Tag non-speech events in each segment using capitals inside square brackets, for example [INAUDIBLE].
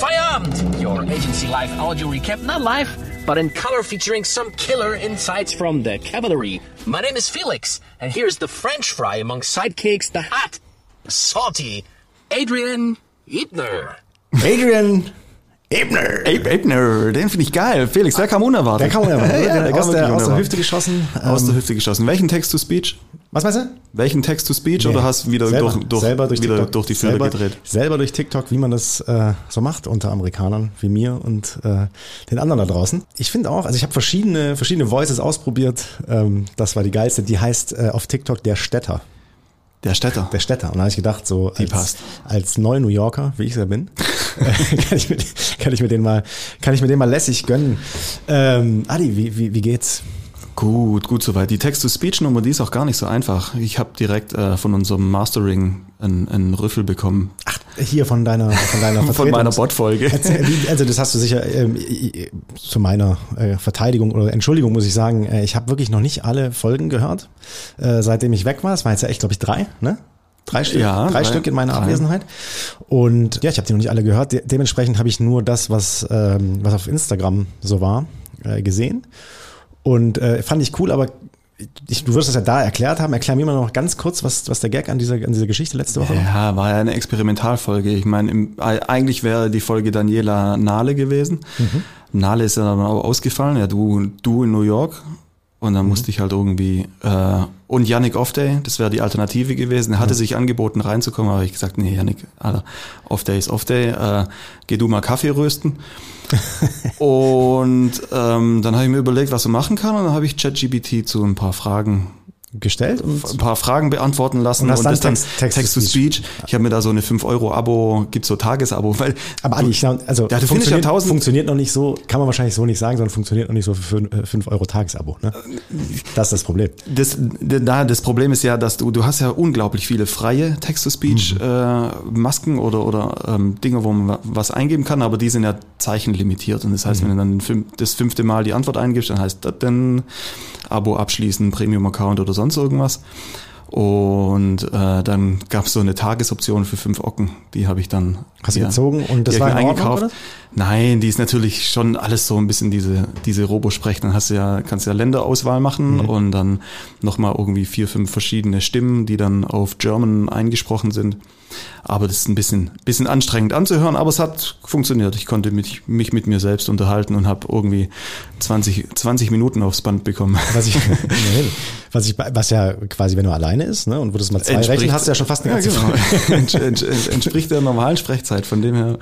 Welcome, welcome Feierabend, your agency live audio recap, not live, but in color featuring some killer insights from the cavalry. My name is Felix, and here's the French fry among sidekicks, the hot, salty Adrian Ebner. Adrian Ebner. Abe Ebner, den finde ich geil. Felix, der ah, kam unerwartet. Der kam unerwartet. [LAUGHS] Ja, ja, der aus, kam der, wirklich aus der. Hüfte geschossen. Aus der Ähm, Hüfte geschossen. Welchen Text-to-Speech? Was meinst du? Welchen Text-to-Speech Nee. oder hast du wieder selber, durch, durch, selber durch wieder TikTok, durch die selber, gedreht? Selber durch TikTok, wie man das äh, so macht unter Amerikanern wie mir und äh, den anderen da draußen. Ich finde auch, also ich habe verschiedene verschiedene Voices ausprobiert. Ähm, das war die geilste. Die heißt äh, auf TikTok der Städter. Der Städter. Der Städter. Und da habe ich gedacht, so als, passt. als neu New Yorker, wie ich ja bin, [LAUGHS] [LAUGHS] kann, ich mir, kann ich mir den mal, kann ich mir den mal lässig gönnen. Ähm, Adi, wie, wie, wie geht's? Gut, gut soweit. Die Text-to-Speech-Nummer, die ist auch gar nicht so einfach. Ich habe direkt äh, von unserem Mastering einen, einen Rüffel bekommen. Ach, hier von deiner, von deiner [LAUGHS] Von meiner Bot-Folge. Also das hast du sicher ähm, zu meiner äh, Verteidigung oder Entschuldigung muss ich sagen, äh, ich habe wirklich noch nicht alle Folgen gehört, äh, seitdem ich weg war. Es waren jetzt ja echt, glaube ich, drei, ne? Drei Stück, Ja, drei, drei- Stück in meiner drei. Abwesenheit. Und ja, ich habe die noch nicht alle gehört. De dementsprechend habe ich nur das, was, ähm, was auf Instagram so war, äh, gesehen. Und äh, fand ich cool, aber ich, du wirst es ja da erklärt haben. Erklär mir mal noch ganz kurz, was, was der Gag an dieser, an dieser Geschichte letzte Woche war. Ja, war ja eine Experimentalfolge. Ich meine, im- eigentlich wäre die Folge Daniela Nale gewesen. Mhm. Nale ist ja dann auch ausgefallen. Ja, du, du in New York. Und Mhm. dann musste ich halt irgendwie, äh, und Yannick Offday, das wäre die Alternative gewesen. Er hatte sich angeboten reinzukommen, aber ich gesagt, nee, Yannick, Alter, Offday ist Offday, äh, geh du mal Kaffee rösten. [LAUGHS] und ähm, dann habe ich mir überlegt, was er machen kann und dann habe ich ChatGPT zu ein paar Fragen Gestellt und ein paar Fragen beantworten lassen Und hast dann dann Text- Text Speech. Ich habe mir da so eine 5-Euro-Abo, gibt's so Tagesabo, weil Aber Adi, ich also Ja, findest ja funktioniert, funktioniert noch nicht so, kann man wahrscheinlich so nicht sagen, sondern funktioniert noch nicht so für 5 Euro Tagesabo. Ne? Das ist das Problem. das, da, das Problem ist ja, dass du, du hast ja unglaublich viele freie Text-to-Speech Mhm. äh, Masken oder, oder ähm, Dinge, wo man wa- was eingeben kann, aber die sind ja zeichenlimitiert. Und das heißt, Mhm. wenn du dann das fünfte Mal die Antwort eingibst, dann heißt das dann Abo abschließen, Premium-Account oder sonst irgendwas. Und äh, dann gab's so eine Tagesoption für fünf Ocken. Die habe ich dann Hast du ja, gezogen und das war in Ordnung, eingekauft. oder? Nein, die ist natürlich schon alles so ein bisschen diese diese Robo-Sprech. Dann hast du ja kannst ja Länderauswahl machen Mhm. und dann noch mal irgendwie vier fünf verschiedene Stimmen, die dann auf German eingesprochen sind. Aber das ist ein bisschen bisschen anstrengend anzuhören, aber es hat funktioniert. Ich konnte mich, mich mit mir selbst unterhalten und habe irgendwie 20 20 Minuten aufs Band bekommen. Was ich, [LAUGHS] was ich, was ja quasi, wenn du alleine ist, ne, und würdest mal zwei rechnen, hast du ja schon fast eine ja, ganze genau. [LAUGHS] Ents- ents- Entspricht der normalen Sprechzeit, von dem her.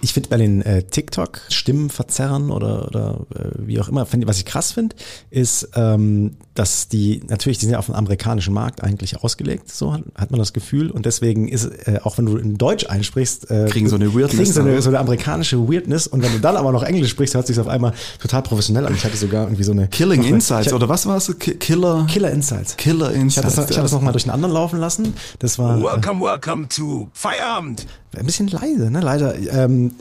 Ich finde bei den äh, TikTok-Stimmenverzerrern oder, oder äh, wie auch immer, find, was ich krass finde, ist, ähm, dass die, natürlich, die sind ja auf den amerikanischen Markt eigentlich ausgelegt, so hat, hat man das Gefühl. Und deswegen ist, äh, auch wenn du in Deutsch einsprichst, äh, Kriegen so eine Weirdness, Kriegen so eine, ne? so eine amerikanische Weirdness. Und wenn du dann aber noch Englisch sprichst, hört sich auf einmal total professionell an. Ich hatte sogar irgendwie so eine Killing noch Insights ich, oder was war es? Ki- Killer Killer Insights. Killer Ich habe Insights. das, ich hab das nochmal durch einen anderen laufen lassen. Das war äh, Welcome, welcome to Feierabend. Ein bisschen leise, ne? Leider. Ähm,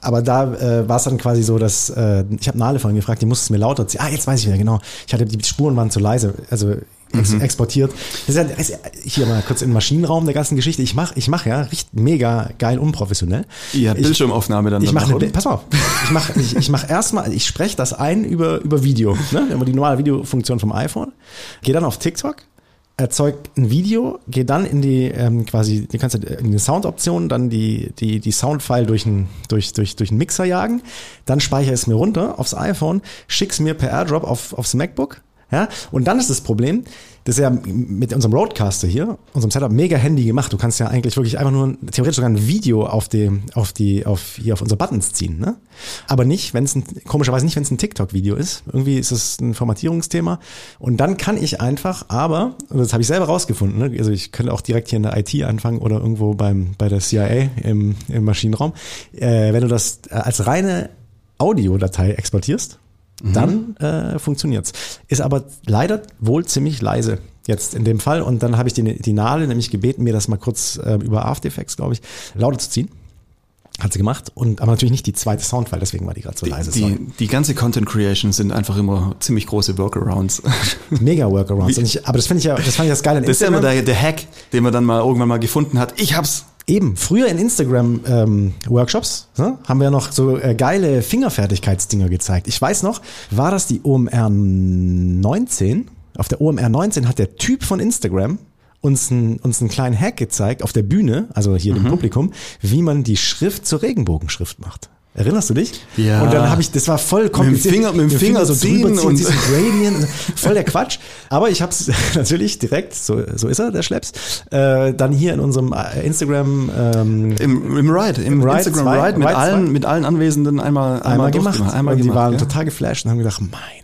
aber da äh, war es dann quasi so, dass äh, ich habe Nale vorhin gefragt, die musste es mir lauter ziehen. Ah, jetzt weiß ich wieder, genau. Ich hatte die Spuren waren zu leise, also ex exportiert. Das ist, ja, hier mal kurz in den Maschinenraum der ganzen Geschichte. Ich mache, ich mache ja richtig mega geil unprofessionell. Ja, ich, Bildschirmaufnahme dann ich danach, mache, oder? eine, pass auf, ich mache, ich, ich mache erstmal, ich spreche das ein über über Video, ne? Über die normale Videofunktion vom iPhone. Gehe dann auf TikTok erzeugt ein Video, gehe dann in die ähm, quasi, du kannst in die Soundoption dann die die die Soundfile durch einen durch durch durch einen Mixer jagen, dann speichere es mir runter aufs iPhone, schick's mir per AirDrop auf aufs MacBook, ja, und dann ist das Problem, das ist ja mit unserem Roadcaster hier, unserem Setup mega handy gemacht. Du kannst ja eigentlich wirklich einfach nur theoretisch sogar ein Video auf die auf die auf hier auf unsere Buttons ziehen, ne? Aber nicht, wenn es ein komischerweise nicht, wenn es ein TikTok Video ist. Irgendwie ist es ein Formatierungsthema und dann kann ich einfach, aber und das habe ich selber rausgefunden, ne? also ich könnte auch direkt hier in der IT anfangen oder irgendwo beim bei der CIA im, im Maschinenraum, äh, wenn du das äh, als reine Audiodatei exportierst, dann äh, funktioniert's. Ist aber leider wohl ziemlich leise jetzt in dem Fall. Und dann habe ich die, die Nadel nämlich gebeten, mir das mal kurz äh, über After Effects, glaube ich, lauter zu ziehen. Hat sie gemacht. Und aber natürlich nicht die zweite Soundfile, deswegen war die gerade so leise. sorry. Die, die ganze Content Creation sind einfach immer ziemlich große Workarounds. [LAUGHS] Mega Workarounds. Und ich, aber das finde ich ja, das fand ich das Geile an Das ist ja immer Instagram. der, der Hack, den man dann mal irgendwann mal gefunden hat. Ich hab's, Eben, früher in Instagram-Workshops ähm, ne, haben wir noch so äh, geile Fingerfertigkeitsdinger gezeigt. Ich weiß noch, war das die OMR 19? Auf der OMR 19 hat der Typ von Instagram uns, ein, uns einen kleinen Hack gezeigt auf der Bühne, also hier mhm. dem Publikum, wie man die Schrift zur Regenbogenschrift macht. Erinnerst du dich? Ja. Und dann habe ich, das war voll kompliziert. Mit dem Finger, mit dem Finger, Finger so ziehen und [LAUGHS] Gradient, voll der Quatsch. Aber ich habe es [LAUGHS] natürlich direkt, so, so ist er, der Schleps, äh, dann hier in unserem äh, Instagram ähm, im, im Ride, im, im Instagram zwei, Ride mit Ride allen, zwei. mit allen Anwesenden einmal, einmal, einmal gemacht. Einmal und gemacht, die waren ja. total geflasht und haben gedacht, meine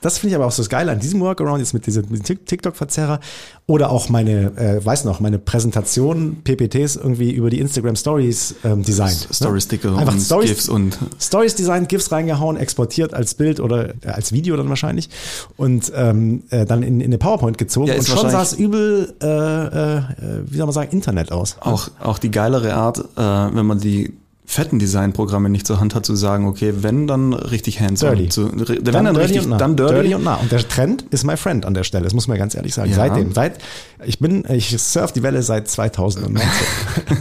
das finde ich aber auch so das Geile an diesem Workaround, jetzt mit diesem TikTok-Verzerrer oder auch meine, äh, weiß noch, meine Präsentation, PPTs irgendwie über die Instagram Stories ähm, designt. Story-Sticker ne? Und Stories, GIFs und Stories designt, GIFs reingehauen, exportiert als Bild oder äh, als Video dann wahrscheinlich und ähm, äh, dann in, in eine PowerPoint gezogen ja, und schon sah es übel, äh, äh, wie soll man sagen, Internet aus. Auch, auch die geilere Art, äh, wenn man die fetten Designprogramme nicht zur Hand hat, zu sagen, okay, wenn, dann richtig hands-on. Dirty. Zu, wenn, dann, dann richtig, und nah. dann dirty. dirty und nah. Und der Trend ist my friend an der Stelle, das muss man ganz ehrlich sagen. Ja. Seitdem, seit, ich bin, ich surf die Welle seit 2019.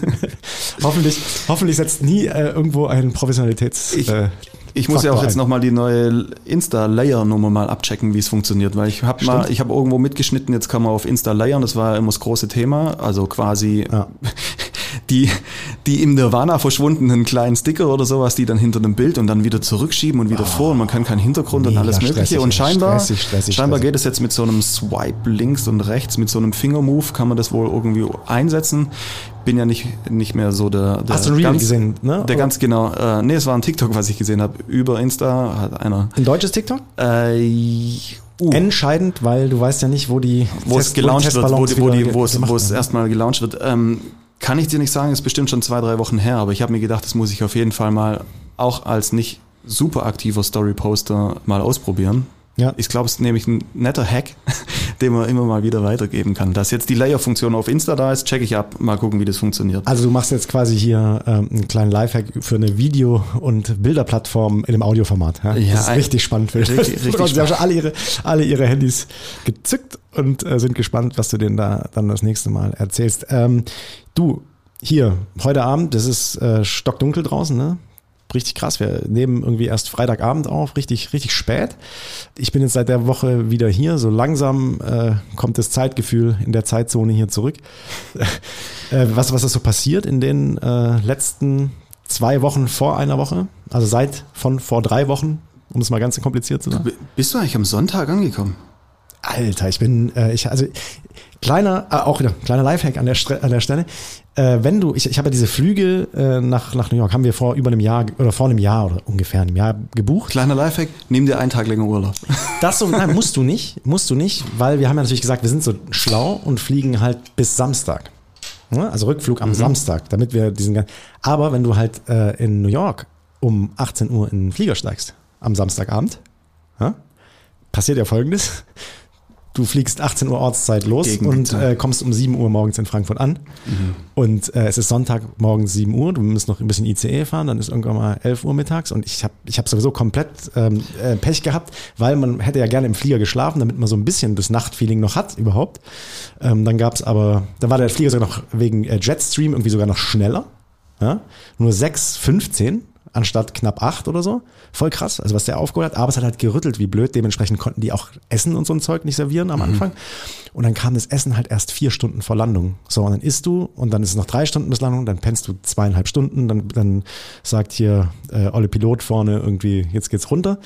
[LAUGHS] hoffentlich, hoffentlich setzt nie äh, irgendwo ein Professionalitäts... Ich, äh, ich muss ja auch jetzt nochmal die neue Insta-Layer-Nummer mal abchecken, wie es funktioniert, weil ich habe mal, ich habe irgendwo mitgeschnitten, jetzt kann man auf Insta layern, das war immer das große Thema, also quasi Ja. [LAUGHS] die, die im Nirvana verschwundenen kleinen Sticker oder sowas, die dann hinter dem Bild und dann wieder zurückschieben und wieder vor und man kann keinen Hintergrund und alles Mögliche stressig, und scheinbar, stressig, stressig, scheinbar geht es jetzt mit so einem Swipe links und rechts, mit so einem Fingermove kann man das wohl irgendwie einsetzen. Bin ja nicht, nicht mehr so der, der Hast du ein Reel ganz, gesehen, ne? Der ganz genau, äh, nee, es war ein TikTok, was ich gesehen habe, über Insta hat einer, Ein deutsches TikTok? äh, uh, Entscheidend, weil du weißt ja nicht, wo die wo es Test- gelauncht wird, wo, die, wo, die, wo, es, wo es erstmal gelauncht wird. Ähm, kann ich dir nicht sagen, ist bestimmt schon zwei, drei Wochen her, aber ich habe mir gedacht, das muss ich auf jeden Fall mal auch als nicht super aktiver Story-Poster mal ausprobieren. Ja. Ich glaube, es ist nämlich ein netter Hack, [LAUGHS] den man immer mal wieder weitergeben kann. Dass jetzt die Layer-Funktion auf Insta da ist, checke ich ab, mal gucken, wie das funktioniert. Also du machst jetzt quasi hier ähm, einen kleinen Lifehack für eine Video- und Bilderplattform in dem Audioformat. Ja? Ja, das ist ein- richtig spannend. Für richtig- [LAUGHS] richtig Sie haben spannend. schon alle ihre, alle ihre Handys gezückt und äh, sind gespannt, was du denen da dann das nächste Mal erzählst. Ähm, du, hier, heute Abend, das ist äh, stockdunkel draußen, ne? Richtig krass. Wir nehmen irgendwie erst Freitagabend auf, richtig, richtig spät. Ich bin jetzt seit der Woche wieder hier. So langsam äh, kommt das Zeitgefühl in der Zeitzone hier zurück. [LAUGHS] äh, was, was ist so passiert in den äh, letzten zwei Wochen vor einer Woche? Also seit von vor drei Wochen, um es mal ganz kompliziert zu sagen. Bist du eigentlich am Sonntag angekommen? Alter, ich bin, äh, ich, also kleiner, äh, auch wieder kleiner Lifehack an der, Stre an der Stelle. Äh, wenn du, ich, ich habe ja diese Flüge äh, nach, nach New York, haben wir vor über einem Jahr oder vor einem Jahr oder ungefähr einem Jahr gebucht. Kleiner Lifehack, nimm dir einen Tag länger Urlaub. [LAUGHS] Das so, nein, musst du nicht, musst du nicht, weil wir haben ja natürlich gesagt, wir sind so schlau und fliegen halt bis Samstag. Ne? Also Rückflug am Samstag, damit wir diesen gan- Aber wenn du halt äh, in New York um 18 Uhr in den Flieger steigst, am Samstagabend, ja, passiert ja folgendes. Du fliegst 18 Uhr Ortszeit los und Gegenzeit. äh, kommst um 7 Uhr morgens in Frankfurt an. Und äh, es ist Sonntag morgens 7 Uhr, du musst noch ein bisschen ICE fahren, dann ist irgendwann mal 11 Uhr mittags und ich habe ich hab sowieso komplett ähm, äh, Pech gehabt, weil man hätte ja gerne im Flieger geschlafen, damit man so ein bisschen das Nachtfeeling noch hat überhaupt. Ähm, dann gab's aber, dann war der Flieger sogar noch wegen äh, Jetstream irgendwie sogar noch schneller. Ja? Nur 6,15 anstatt knapp 8 oder so. Voll krass, also was der aufgeholt hat. Aber es hat halt gerüttelt wie blöd. Dementsprechend konnten die auch Essen und so ein Zeug nicht servieren am Anfang. Und dann kam das Essen halt erst vier Stunden vor Landung. So, und dann isst du und dann ist es noch drei Stunden bis Landung, dann pennst du zweieinhalb Stunden, dann, dann sagt hier äh, Olle Pilot vorne irgendwie, jetzt geht's runter.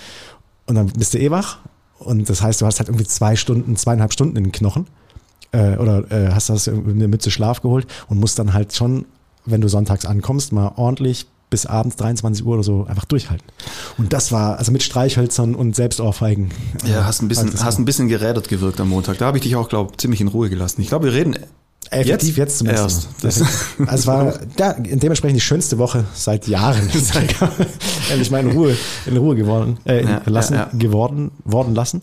Und dann bist du eh wach. Und das heißt, du hast halt irgendwie zwei Stunden, zweieinhalb Stunden in den Knochen äh, oder äh, hast das eine Mütze Schlaf geholt und musst dann halt schon, wenn du sonntags ankommst, mal ordentlich bis abends 23 Uhr oder so einfach durchhalten. Und das war, also mit Streichhölzern und Selbstohrfeigen. Ja, hast ein bisschen, hast ein bisschen gerädert gewirkt am Montag. Da habe ich dich auch, glaube ziemlich in Ruhe gelassen. Ich glaube, wir reden Effektiv jetzt, zum ersten erst. [LAUGHS] Also es war ja, dementsprechend die schönste Woche seit Jahren. [LAUGHS] [LAUGHS] Endlich mal in Ruhe, in Ruhe geworden, äh, Ja, lassen, ja. geworden, worden lassen.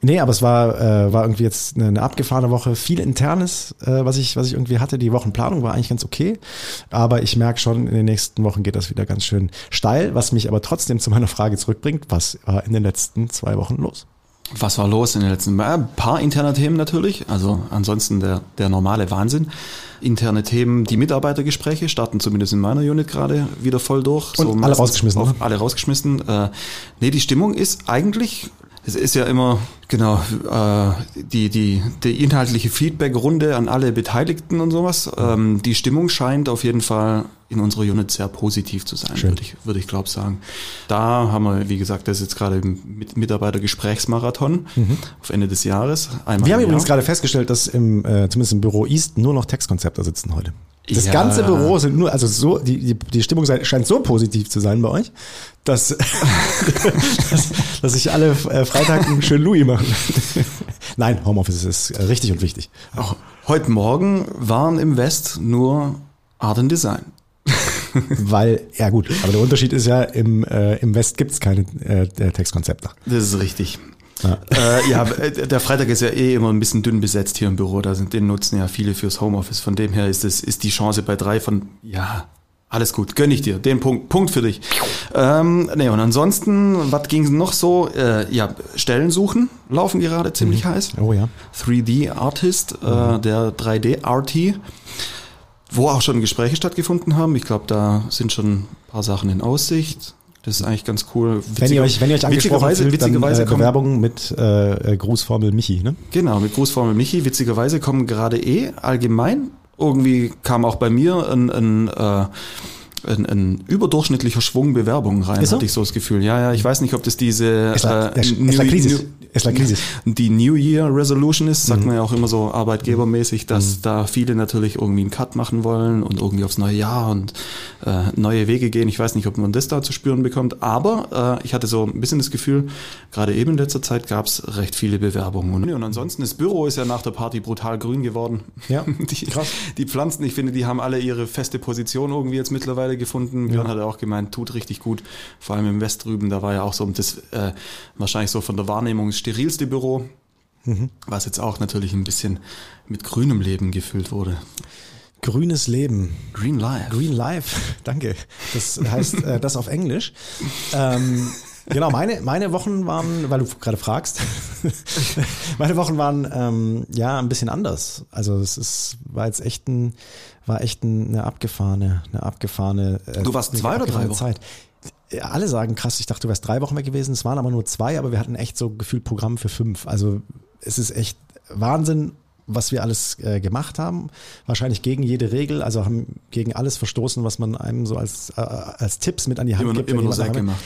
Nee, aber es war, äh, war irgendwie jetzt eine, eine abgefahrene Woche. Viel Internes, äh, was ich, was ich irgendwie hatte. Die Wochenplanung war eigentlich ganz okay. Aber ich merke schon, in den nächsten Wochen geht das wieder ganz schön steil, was mich aber trotzdem zu meiner Frage zurückbringt. Was war in den letzten zwei Wochen los? Was war los in den letzten Jahren? Ein paar interne Themen natürlich, also ansonsten der, der normale Wahnsinn. Interne Themen, die Mitarbeitergespräche starten zumindest in meiner Unit gerade wieder voll durch. Und so alle rausgeschmissen, Auf, oder? alle rausgeschmissen. Äh, nee, die Stimmung ist eigentlich, es ist ja immer, genau, äh, die, die, die inhaltliche Feedback-Runde an alle Beteiligten und sowas. Ähm, die Stimmung scheint auf jeden Fall in unserer Unit sehr positiv zu sein, Schön. würde ich, würde ich glaube sagen. Da haben wir, wie gesagt, das ist jetzt gerade Mit- Mitarbeitergesprächsmarathon auf Ende des Jahres. Einmal Mhm. Wir haben übrigens gerade festgestellt, dass im, äh, zumindest im Büro East nur noch Textkonzepte sitzen heute. Das Ja. ganze Büro sind nur, also so, die, die, die Stimmung scheint so positiv zu sein bei euch, dass, [LAUGHS] dass, dass sich alle äh, Freitag einen schönen Louis machen. [LAUGHS] Nein, Homeoffice ist äh, richtig und wichtig. Auch heute Morgen waren im West nur Art and Design. [LAUGHS] Weil, ja gut, aber der Unterschied ist ja, im, äh, im West gibt's keine äh, Textkonzepte. Das ist richtig. Ja. Äh, ja, äh, der Freitag ist ja eh immer ein bisschen dünn besetzt hier im Büro. Da sind, den nutzen ja viele fürs Homeoffice. Von dem her ist es, ist die Chance bei drei von, ja, alles gut, gönn ich dir. Den Punkt, Punkt für dich. Ähm, nee, und ansonsten, was ging noch so? Äh, ja, Stellen suchen laufen gerade ziemlich heiß. Oh ja. 3D Artist, äh, der 3D RT, wo auch schon Gespräche stattgefunden haben. Ich glaube, da sind schon ein paar Sachen in Aussicht. Das ist eigentlich ganz cool. Wenn ihr euch, wenn ihr euch witzigerweise, fühlt, dann witzigerweise äh, kommen, Bewerbung mit äh, äh, Grußformel Michi, ne? genau, mit Grußformel Michi, witzigerweise kommen gerade eh allgemein, irgendwie kam auch bei mir ein, ein, äh, ein, ein überdurchschnittlicher Schwung Bewerbungen rein, so? hatte ich so das Gefühl. Ja, ja, ich weiß nicht, ob das diese Es la- der- New- es la la die New Year Resolution ist, sagt Mhm. man ja auch immer so arbeitgebermäßig, dass da viele natürlich irgendwie einen Cut machen wollen und irgendwie aufs neue Jahr und äh, neue Wege gehen. Ich weiß nicht, ob man das da zu spüren bekommt, aber äh, ich hatte so ein bisschen das Gefühl, gerade eben in letzter Zeit gab es recht viele Bewerbungen. Und, und ansonsten, das Büro ist ja nach der Party brutal grün geworden. Ja, [LAUGHS] die, krass. die Pflanzen, ich finde, die haben alle ihre feste Position irgendwie jetzt mittlerweile gefunden. Björn hat ja auch gemeint, tut richtig gut. Vor allem im West drüben, da war ja auch so das äh, wahrscheinlich so von der Wahrnehmung das sterilste Büro, Mhm. was jetzt auch natürlich ein bisschen mit grünem Leben gefüllt wurde. Grünes Leben. Green Life. Green Life, [LAUGHS] danke. Das heißt äh, das auf Englisch. Ähm, genau, meine, meine Wochen waren, weil du gerade fragst, [LAUGHS] meine Wochen waren ähm, ja ein bisschen anders. Also es ist, war jetzt echt ein, war echt ein, eine abgefahrene, eine abgefahrene. Äh, Du warst zwei oder drei Wochen? Zeit. Ja, alle sagen krass, ich dachte, du wärst drei Wochen weg gewesen. Es waren aber nur zwei, aber wir hatten echt so gefühlt Programm für fünf. Also es ist echt Wahnsinn, was wir alles äh, gemacht haben. Wahrscheinlich gegen jede Regel, also haben gegen alles verstoßen, was man einem so als, äh, als Tipps mit an die Hand Immer, gibt. immer nur daheim- gemacht.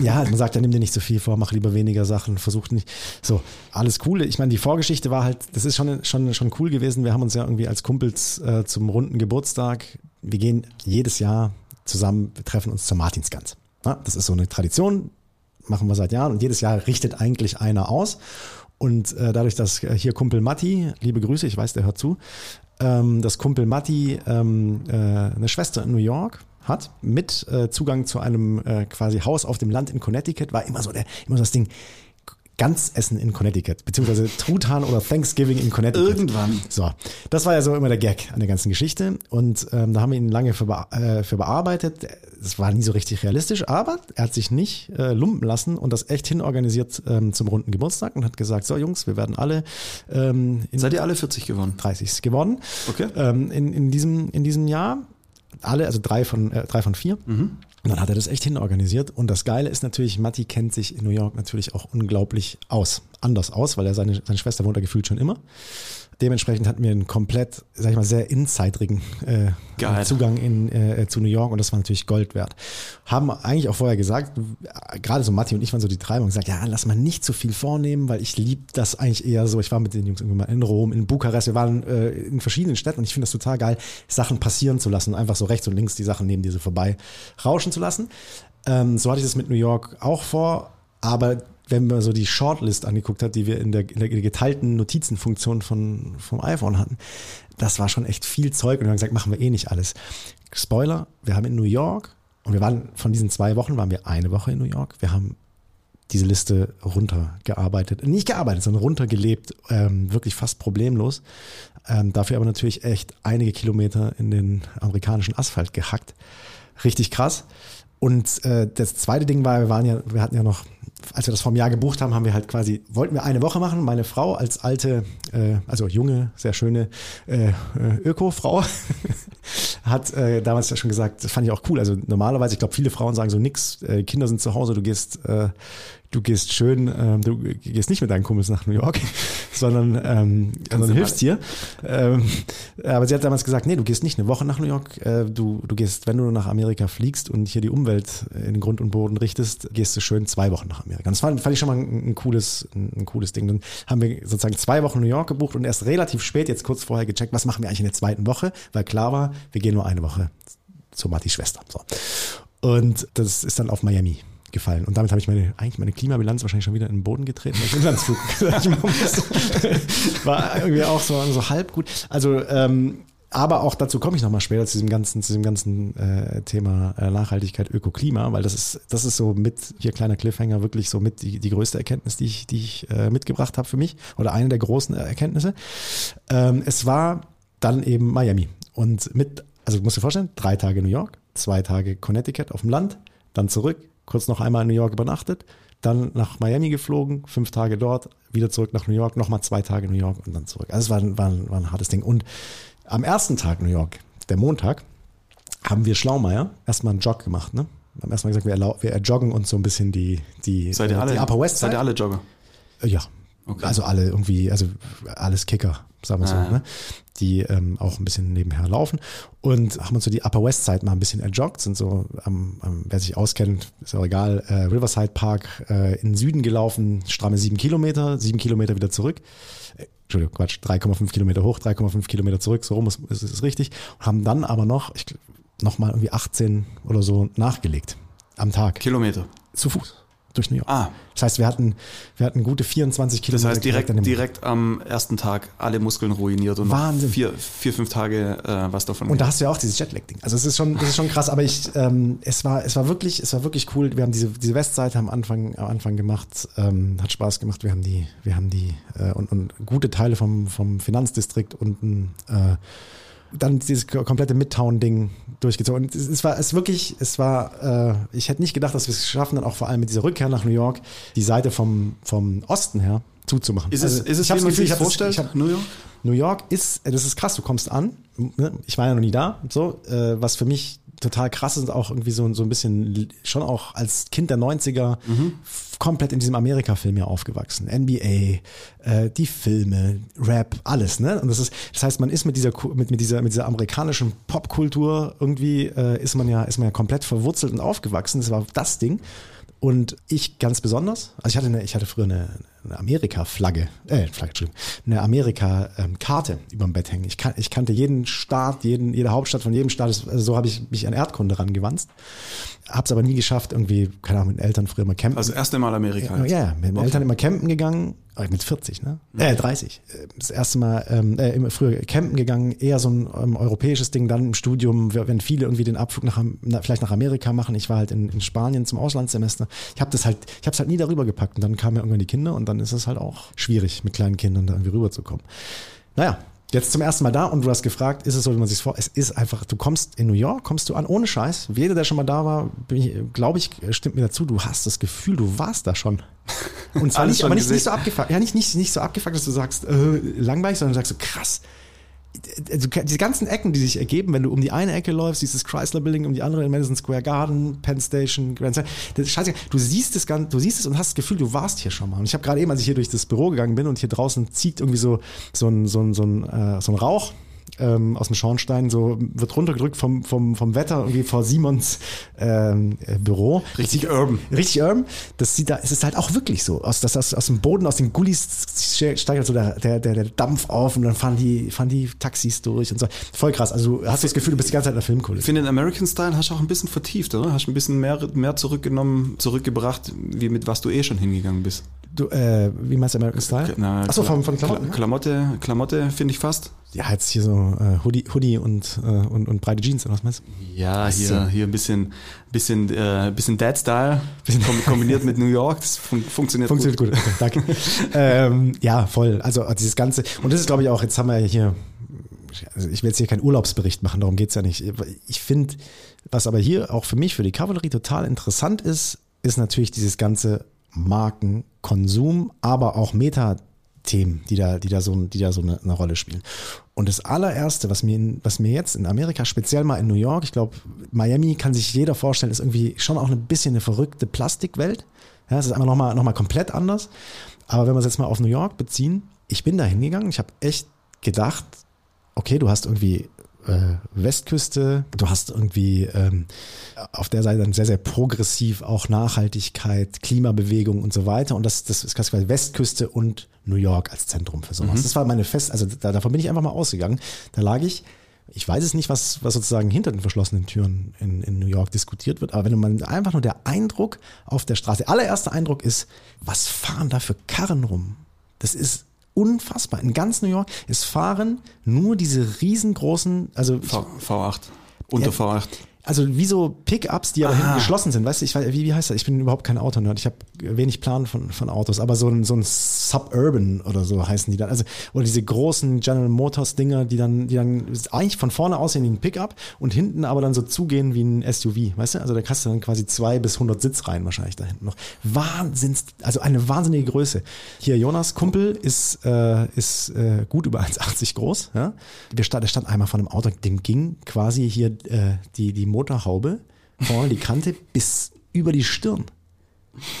Ja, man sagt ja, nimm dir nicht so viel vor, mach lieber weniger Sachen, versucht nicht. So, alles cool. Ich meine, die Vorgeschichte war halt, das ist schon, schon, schon cool gewesen. Wir haben uns ja irgendwie als Kumpels äh, zum runden Geburtstag, wir gehen jedes Jahr zusammen, wir treffen uns zur Martinsgans. Ja, das ist so eine Tradition, machen wir seit Jahren und jedes Jahr richtet eigentlich einer aus. Und äh, dadurch, dass hier Kumpel Matti, liebe Grüße, ich weiß, der hört zu, ähm, dass Kumpel Matti ähm, äh, eine Schwester in New York hat, mit äh, Zugang zu einem äh, quasi Haus auf dem Land in Connecticut, war immer so der, immer so das Ding, Ganzessen in Connecticut, beziehungsweise [LAUGHS] Truthahn oder Thanksgiving in Connecticut. Irgendwann. So, das war ja so immer der Gag an der ganzen Geschichte und ähm, da haben wir ihn lange für, bea- äh, für bearbeitet. Das war nie so richtig realistisch, aber er hat sich nicht äh, lumpen lassen und das echt hinorganisiert ähm, zum runden Geburtstag und hat gesagt, so Jungs, wir werden alle ähm, in Seid ihr alle 40 geworden? 30 geworden. Okay. Ähm, in, in, diesem, in diesem Jahr. Alle, also drei von, äh, drei von vier. Und dann hat er das echt hinorganisiert. Und das Geile ist natürlich, Matti kennt sich in New York natürlich auch unglaublich aus. Anders aus, weil er seine, seine Schwester wohnt da gefühlt schon immer. Dementsprechend hatten wir einen komplett, sag ich mal, sehr insiderigen äh. Zugang in, äh, zu New York und das war natürlich Gold wert. Haben eigentlich auch vorher gesagt, gerade so Matti und ich waren so die Treiber und gesagt, ja, lass mal nicht zu viel vornehmen, weil ich lieb das eigentlich eher so. Ich war mit den Jungs irgendwie mal in Rom, in Bukarest, wir waren äh, in verschiedenen Städten und ich finde das total geil, Sachen passieren zu lassen, einfach so rechts und links die Sachen neben dir so vorbei rauschen zu lassen. Ähm, so hatte ich das mit New York auch vor, aber wenn man so die Shortlist angeguckt hat, die wir in der, in der geteilten Notizenfunktion von, vom iPhone hatten, das war schon echt viel Zeug und wir haben gesagt, machen wir eh nicht alles. Spoiler, wir haben in New York und wir waren von diesen zwei Wochen, waren wir eine Woche in New York. Wir haben diese Liste runtergearbeitet, nicht gearbeitet, sondern runtergelebt, ähm, wirklich fast problemlos. Ähm, dafür aber natürlich echt einige Kilometer in den amerikanischen Asphalt gehackt. Richtig krass. Und äh, das zweite Ding war, wir waren ja, wir hatten ja noch als wir das vor einem Jahr gebucht haben, haben wir halt quasi, wollten wir eine Woche machen. Meine Frau als alte, äh, also junge, sehr schöne äh, Öko-Frau [LAUGHS] hat äh, damals ja schon gesagt, das fand ich auch cool. Also normalerweise, ich glaube, viele Frauen sagen so nix, äh, Kinder sind zu Hause, du gehst äh, du gehst schön, ähm, du gehst nicht mit deinen Kumpels nach New York, [LAUGHS] sondern, ähm, sondern hilfst dir. Ähm, aber sie hat damals gesagt, nee, du gehst nicht eine Woche nach New York, äh, du, du gehst, wenn du nach Amerika fliegst und hier die Umwelt in den Grund und Boden richtest, gehst du schön zwei Wochen nach Amerika. Das fand, fand ich schon mal ein, ein cooles, ein, cooles Ding. Dann haben wir sozusagen zwei Wochen New York gebucht und erst relativ spät, jetzt kurz vorher gecheckt, was machen wir eigentlich in der zweiten Woche, weil klar war, wir gehen nur eine Woche zu Martis Schwester. So. Und das ist dann auf Miami gefallen. Und damit habe ich meine, eigentlich meine Klimabilanz wahrscheinlich schon wieder in den Boden getreten, ich Inlandsflug [LAUGHS] [LAUGHS] War irgendwie auch so, so halb gut. Also, ähm, aber auch dazu komme ich nochmal später zu diesem ganzen, zu diesem ganzen äh, Thema äh, Nachhaltigkeit, Ökoklima, weil das ist, das ist so mit, hier kleiner Cliffhanger, wirklich so mit die, die größte Erkenntnis, die ich, die ich äh, mitgebracht habe für mich oder eine der großen Erkenntnisse. Ähm, es war dann eben Miami und mit, also musst du dir vorstellen, drei Tage New York, zwei Tage Connecticut auf dem Land, dann zurück, kurz noch einmal in New York übernachtet, dann nach Miami geflogen, fünf Tage dort, wieder zurück nach New York, nochmal zwei Tage New York und dann zurück. Also es war, war, war ein hartes Ding. Und am ersten Tag New York, der Montag, haben wir Schlaumeier erstmal einen Jog gemacht. Ne? Wir haben erstmal gesagt, wir, wir joggen uns so ein bisschen die, die, seid ihr äh, alle, die Upper West Seid ihr alle Jogger? Ja. Okay. Also alle irgendwie, also alles Kicker, sagen wir so, ah, ne? die ähm, auch ein bisschen nebenher laufen und haben uns so die Upper West Side mal ein bisschen erjoggt, sind so, ähm, ähm, wer sich auskennt, ist auch egal, äh, Riverside Park äh, in den Süden gelaufen, stramme sieben Kilometer, sieben Kilometer wieder zurück. Äh, Entschuldigung, Quatsch, 3,5 Kilometer hoch, 3,5 Kilometer zurück, so rum ist, ist, ist richtig. Und haben dann aber noch, ich, noch mal irgendwie 18 oder so nachgelegt am Tag. Kilometer. Zu Fuß durch New York. Ah. Das heißt, wir hatten, wir hatten gute 24 Kilometer. Das heißt, direkt, direkt am ersten Tag alle Muskeln ruiniert und Wahnsinn. vier, vier, fünf Tage äh, was davon. Und da hast du ja auch dieses Jetlag-Ding. Also es ist schon, das ist schon krass, aber ich, ähm, es war, es war wirklich, es war wirklich cool. Wir haben diese, diese Westseite am Anfang, am Anfang gemacht, ähm, hat Spaß gemacht. Wir haben die, wir haben die, äh, und, und gute Teile vom, vom Finanzdistrikt unten, äh, dann dieses komplette Midtown-Ding durchgezogen. Und es, es war es wirklich, es war, äh, ich hätte nicht gedacht, dass wir es schaffen, dann auch vor allem mit dieser Rückkehr nach New York, die Seite vom, vom Osten her zuzumachen. Ist es, also, ist es ich habe wie man Gefühl, sich ich hab vorstellt, das, ich hab, New York? New York ist, das ist krass, du kommst an, ne? ich war ja noch nie da, so, äh, was für mich total krass ist, auch irgendwie so, so ein bisschen, schon auch als Kind der 90er, mhm. komplett in diesem Amerika-Film ja aufgewachsen. NBA, äh, die Filme, Rap, alles, ne? Und das ist, das heißt, man ist mit dieser, mit, mit dieser, mit dieser amerikanischen Popkultur irgendwie, äh, ist man ja, ist man ja komplett verwurzelt und aufgewachsen. Das war das Ding. Und ich ganz besonders, also ich hatte, eine, ich hatte früher eine, eine Amerika-Flagge, äh, Flagge, Entschuldigung, eine Amerika-Karte über dem Bett hängen. Ich, kan ich kannte jeden Staat, jeden, jede Hauptstadt von jedem Staat. Also so habe ich mich an Erdkunde rangewanzt. Hab's aber nie geschafft, irgendwie, keine Ahnung, mit den Eltern früher immer campen. Also erste Mal Amerika. Ja, ja mit den. Eltern immer campen gegangen, mit 40, ne? Äh, 30. Das erste Mal, ähm, äh, früher campen gegangen, eher so ein ähm, europäisches Ding, dann im Studium, wenn viele irgendwie den Abflug nach, na, vielleicht nach Amerika machen. Ich war halt in, in Spanien zum Auslandssemester. Ich habe das halt, ich habe es halt nie darüber gepackt und dann kamen ja irgendwann die Kinder und dann ist es halt auch schwierig, mit kleinen Kindern da irgendwie rüberzukommen. Naja, Jetzt zum ersten Mal da und du hast gefragt, ist es so, wie man sich vor? Es ist einfach, du kommst in New York, kommst du an, ohne Scheiß. Jeder, der schon mal da war, glaube ich, stimmt mir dazu. Du hast das Gefühl, du warst da schon. [LAUGHS] Und zwar nicht, aber nicht, nicht so abgefuckt. Ja, nicht, nicht, nicht so abgefuckt, dass du sagst, äh, langweilig, sondern sagst so, krass, also diese ganzen Ecken, die sich ergeben, wenn du um die eine Ecke läufst, dieses Chrysler Building, um die andere in Madison Square Garden, Penn Station, Grand Central, das scheiße, du siehst es ganz, du siehst es und hast das Gefühl, du warst hier schon mal. Und ich habe gerade eben, als ich hier durch das Büro gegangen bin und hier draußen zieht irgendwie so so ein so ein so ein, äh, so ein Rauch ähm, aus dem Schornstein, so wird runtergedrückt vom, vom, vom Wetter irgendwie vor Simons ähm, äh, Büro. Richtig sieht, urban. Richtig urban. Das sieht da, es ist halt auch wirklich so. Aus, das, aus, aus dem Boden, aus den Gullis steigt halt so der, der, der, Dampf auf und dann fahren die, fahren die Taxis durch und so. Voll krass. Also hast du das Gefühl, du bist die ganze Zeit in der Filmkulisse. Ich finde, den American Style hast du auch ein bisschen vertieft, oder? Hast du ein bisschen mehr, mehr zurückgenommen, zurückgebracht, wie mit was du eh schon hingegangen bist. Du, äh, wie meinst du American Style? Na, Achso, von, von Klamotten. Klamotte, Klamotte finde ich fast. Ja, jetzt hier so äh, Hoodie, Hoodie und, äh, und, und breite Jeans, oder was meinst du? Ja, hier, so. hier ein bisschen, bisschen, äh, bisschen Dad-Style, kombiniert mit New York, das fun funktioniert, funktioniert gut. gut. Okay, danke. [LAUGHS] ähm, ja, voll. Also dieses Ganze, und das ist glaube ich auch, jetzt haben wir hier, also ich will jetzt hier keinen Urlaubsbericht machen, darum geht's ja nicht. Ich finde, was aber hier auch für mich, für die Kavallerie total interessant ist, ist natürlich dieses ganze Marken, Konsum, aber auch Metathemen, die da, die da so, die da so eine, eine Rolle spielen. Und das allererste, was mir, was mir jetzt in Amerika, speziell mal in New York, ich glaube, Miami kann sich jeder vorstellen, ist irgendwie schon auch ein bisschen eine verrückte Plastikwelt. Ja, es ist einfach nochmal noch mal komplett anders. Aber wenn wir es jetzt mal auf New York beziehen, ich bin da hingegangen, ich habe echt gedacht, okay, du hast irgendwie äh, Westküste, du hast irgendwie ähm, auf der Seite dann sehr, sehr progressiv auch Nachhaltigkeit, Klimabewegung und so weiter. Und das, das ist quasi Westküste und New York als Zentrum für sowas. Mhm. Das war meine Fest, also da, davon bin ich einfach mal ausgegangen. Da lag ich ich weiß es nicht, was, was sozusagen hinter den verschlossenen Türen in, in New York diskutiert wird, aber wenn man einfach nur der Eindruck auf der Straße, der allererste Eindruck ist, was fahren da für Karren rum? Das ist unfassbar. In ganz New York, es fahren nur diese riesengroßen, also v, V8, unter ja, V8 also wie so Pickups, die aber hinten geschlossen sind, weißt du, ich weiß, wie, wie heißt das? Ich bin überhaupt kein Autonerd, ich habe wenig Plan von, von Autos, aber so ein, so ein Suburban oder so heißen die dann, also oder diese großen General Motors Dinger, die dann, die dann eigentlich von vorne aussehen wie ein Pickup und hinten aber dann so zugehen wie ein SUV, weißt du, also da kannst du dann quasi zwei bis hundert Sitz rein wahrscheinlich da hinten noch. Wahnsinns, also eine wahnsinnige Größe. Hier Jonas Kumpel ist, äh, ist äh, gut über 1,80 groß, ja. Der stand, der stand einmal von einem Auto, dem ging quasi hier äh, die, die Motorhaube, vorne die Kante bis über die Stirn.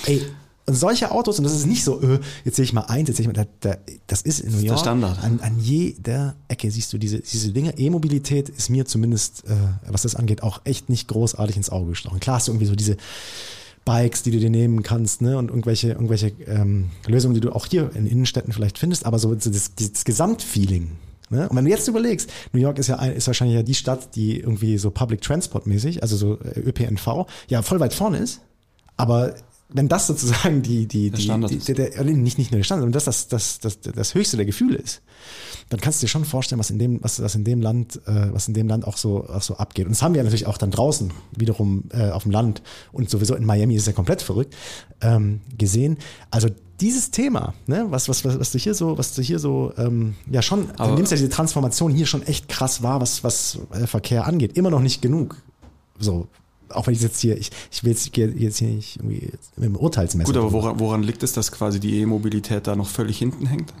Ey, und solche Autos, und das ist nicht so, öh, jetzt sehe ich mal eins, jetzt sehe ich mal, da, da, das ist in New York. Der Standard. An, an jeder Ecke siehst du diese, diese Dinge. E-Mobilität ist mir zumindest, äh, was das angeht, auch echt nicht großartig ins Auge gestochen. Klar hast du irgendwie so diese Bikes, die du dir nehmen kannst, ne, und irgendwelche, irgendwelche ähm, Lösungen, die du auch hier in Innenstädten vielleicht findest, aber so das, das Gesamtfeeling, Ne? Und wenn du jetzt überlegst, New York ist ja ein, ist wahrscheinlich ja die Stadt, die irgendwie so Public Transport mäßig, also so äh, ÖPNV, ja voll weit vorne ist. Aber wenn das sozusagen die, die, der die, Standard die, der, der, nicht, nicht nur der Standard, sondern das, das, das, das, das höchste der Gefühle ist, dann kannst du dir schon vorstellen, was in dem, was, was in dem Land, äh, was in dem Land auch so, auch so abgeht. Und das haben wir ja natürlich auch dann draußen, wiederum äh, auf dem Land und sowieso in Miami ist ja komplett verrückt, ähm, gesehen. Also dieses Thema, ne, was, was, was, was du hier so, was du hier so, ähm, ja schon, Aber du nimmst ja diese Transformation hier schon echt krass wahr, was, was äh, Verkehr angeht. Immer noch nicht genug. So, auch wenn ich jetzt hier, ich, ich will jetzt, jetzt hier nicht irgendwie mit dem Urteilsmesser. Gut, aber woran, woran liegt es, dass quasi die E-Mobilität da noch völlig hinten hängt?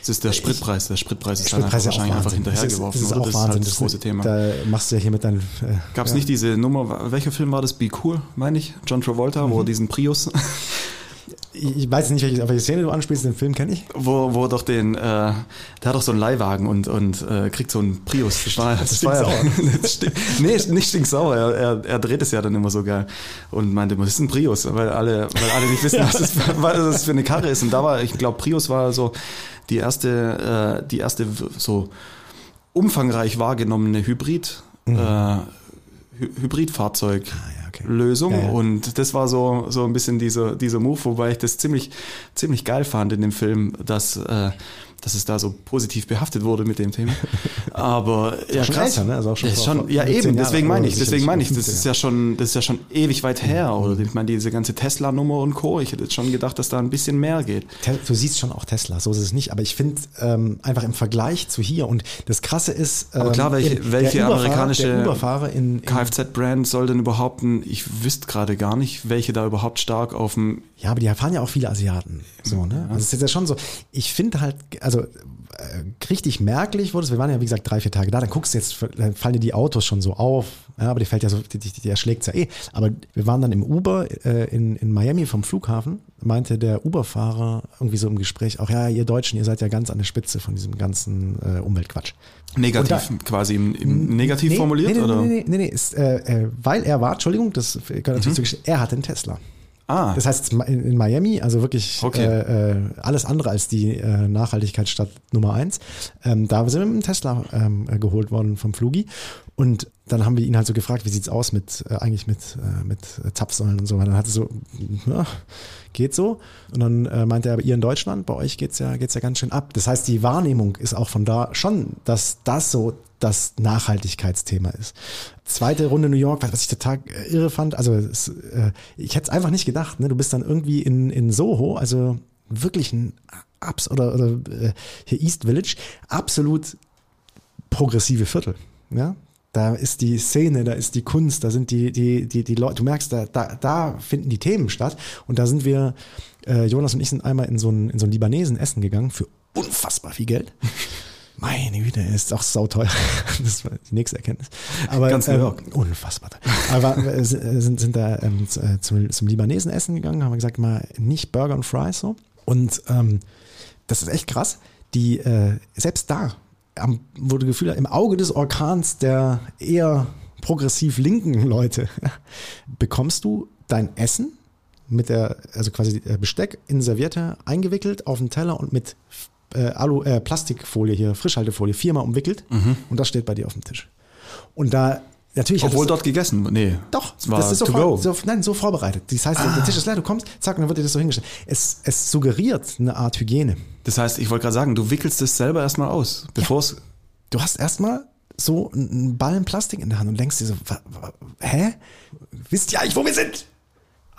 Das ist der Spritpreis. Der Spritpreis ist Spritpreis einfach ist wahrscheinlich einfach hinterhergeworfen. Das ist, das ist auch das Wahnsinn. Ist halt das große Thema. Da machst du ja hier mit deinem. Äh, Gab es ja. nicht diese Nummer, welcher Film war das? Be Cool, meine ich? John Travolta, wo er diesen Prius, [LAUGHS] Ich weiß nicht, welche, auf welche Szene du anspielst, den Film kenne ich. wo, wo doch den, äh, der hat doch so einen Leihwagen und, und äh, kriegt so einen Prius. Das war, das war ja, [LAUGHS] nee, nicht stinksauer. Er, er, er dreht es ja dann immer so geil und meinte, das ist ein Prius, weil alle, weil alle nicht wissen, [LAUGHS] was, das, was das für eine Karre ist. Und da war, ich glaube, Prius war so die erste, äh, die erste so umfangreich wahrgenommene Hybrid, äh, Hy Hybridfahrzeug. Ah, ja, okay. Lösung Ja, ja. und das war so so ein bisschen dieser dieser Move, wobei ich das ziemlich ziemlich geil fand in dem Film, dass äh, dass es da so positiv behaftet wurde mit dem Thema. [LAUGHS] Aber ja, schon krass. älter, ne? Also auch schon ja, schon, ja 17 eben, deswegen meine ich, deswegen meine ich, das 15 ist ja schon, das ist ja schon ewig weit her. Oder ich meine diese ganze Tesla-Nummer und Co. Ich hätte jetzt schon gedacht, dass da ein bisschen mehr geht. Du siehst schon auch Tesla, so ist es nicht. Aber ich finde ähm, einfach im Vergleich zu hier und das Krasse ist, ähm, Aber klar, welche- eben, welche der Uberfahrer- amerikanische Uberfahrer in, in Kfz-Brand soll denn überhaupt ein, ich wüsste gerade gar nicht, welche da überhaupt stark auf dem Ja, aber die fahren ja auch viele Asiaten. So, ne? Also es ist ja schon so. Ich finde halt, also äh, richtig merklich wurde es, wir waren ja wie gesagt drei, vier Tage da, dann guckst du jetzt, dann fallen dir die Autos schon so auf, ja, aber die fällt ja so, die, die, die erschlägt ja eh. Aber wir waren dann im Uber äh, in, in Miami vom Flughafen, meinte der Uber-Fahrer irgendwie so im Gespräch, auch ja, ihr Deutschen, ihr seid ja ganz an der Spitze von diesem ganzen äh, Umweltquatsch. Negativ, Und quasi im, im Negativ nee, formuliert, nee, nee, oder? Nee, nee, nee, nee ist, äh, äh, weil er war, Entschuldigung, das gehört natürlich zur Geschichte, er hatte einen Tesla. Ah, Das heißt, in Miami, also wirklich Okay. äh, äh, alles andere als die äh, Nachhaltigkeitsstadt Nummer eins. Ähm, da sind wir mit dem Tesla ähm, äh, geholt worden vom Flugi. Und dann haben wir ihn halt so gefragt, wie sieht's aus mit äh, eigentlich mit, äh, mit Zapfsäulen und so weiter. Dann hat er so, ja, geht so. Und dann meinte er, aber ihr in Deutschland, bei euch geht's ja, geht's ja ganz schön ab. Das heißt, die Wahrnehmung ist auch von da schon, dass das so das Nachhaltigkeitsthema ist. Zweite Runde New York, was ich total äh, irre fand, also es, äh, ich hätte es einfach nicht gedacht, ne? du bist dann irgendwie in, in Soho, also wirklich ein Abs oder, oder äh, hier East Village, absolut progressive Viertel. Ja? Da ist die Szene, da ist die Kunst, da sind die, die, die, die Leute, du merkst, da, da, da finden die Themen statt. Und da sind wir, äh, Jonas und ich sind einmal in so ein, in so ein Libanesen essen gegangen für unfassbar viel Geld. Meine Güte, ist auch sauteuer. [LAUGHS] Das war die nächste Erkenntnis. Aber Ganz New ähm, unfassbar. Aber äh, sind, sind da ähm, äh, zum, zum Libanesen essen gegangen, haben wir gesagt, mal nicht Burger und Fries so. Und ähm, das ist echt krass. Die, äh, selbst da, am, du Gefühl im Auge des Orkans der eher progressiv linken Leute, [LAUGHS] bekommst du dein Essen mit der, also quasi äh, Besteck in Serviette eingewickelt auf den Teller und mit äh, Alu, äh, Plastikfolie hier, Frischhaltefolie, viermal umwickelt und das steht bei dir auf dem Tisch. Und da, natürlich Obwohl dort gegessen. Nee. doch, es war das ist so, to vor, go. so nein, so vorbereitet. Das heißt, der Tisch ist leer, du kommst, zack, und dann wird dir das so hingestellt. Es, es suggeriert eine Art Hygiene. Das heißt, ich wollte gerade sagen, du wickelst es selber erstmal aus, bevor es. Du hast erstmal so einen Ballen Plastik in der Hand und denkst dir so, hä? Wisst ihr eigentlich, wo wir sind?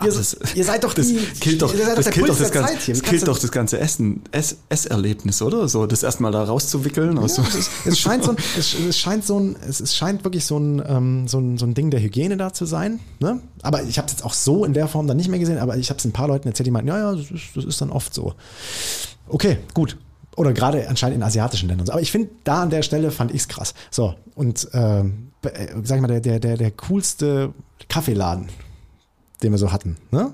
Ihr, das- ihr seid doch Das die, killt doch, ihr seid das killt doch das ganze, das killt doch das ganze Essen, Ess, Esserlebnis, oder? So, das erstmal da rauszuwickeln. aus Ja, so- es, es scheint so ein, [LAUGHS] es, es scheint so ein, es, es scheint wirklich so ein, ähm, so ein, so ein Ding der Hygiene da zu sein. Ne? Aber ich habe es jetzt auch so in der Form dann nicht mehr gesehen, aber ich habe es ein paar Leuten erzählt, die meinten, ja, ja, das ist, das ist dann oft so. Okay, gut. Oder gerade anscheinend in asiatischen Ländern. Aber ich finde, da an der Stelle fand ich's krass. So, und ähm, äh, sag ich mal, der, der, der, der coolste Kaffeeladen, den wir so hatten, ne?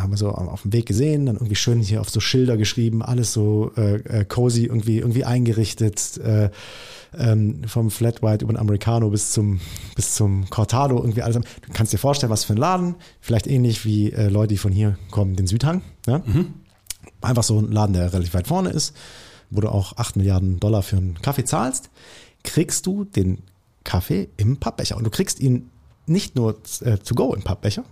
haben wir so auf dem Weg gesehen, dann irgendwie schön hier auf so Schilder geschrieben, alles so äh, äh, cozy irgendwie irgendwie eingerichtet, äh, ähm, vom Flat White über den Americano bis zum bis zum Cortado irgendwie alles. Du kannst dir vorstellen, was für ein Laden, vielleicht ähnlich wie äh, Leute, die von hier kommen, den Südhang. Ja? Einfach so ein Laden, der relativ weit vorne ist, wo du auch 8 Milliarden Dollar für einen Kaffee zahlst, kriegst du den Kaffee im Pappbecher. Und du kriegst ihn nicht nur äh, to go im Pappbecher,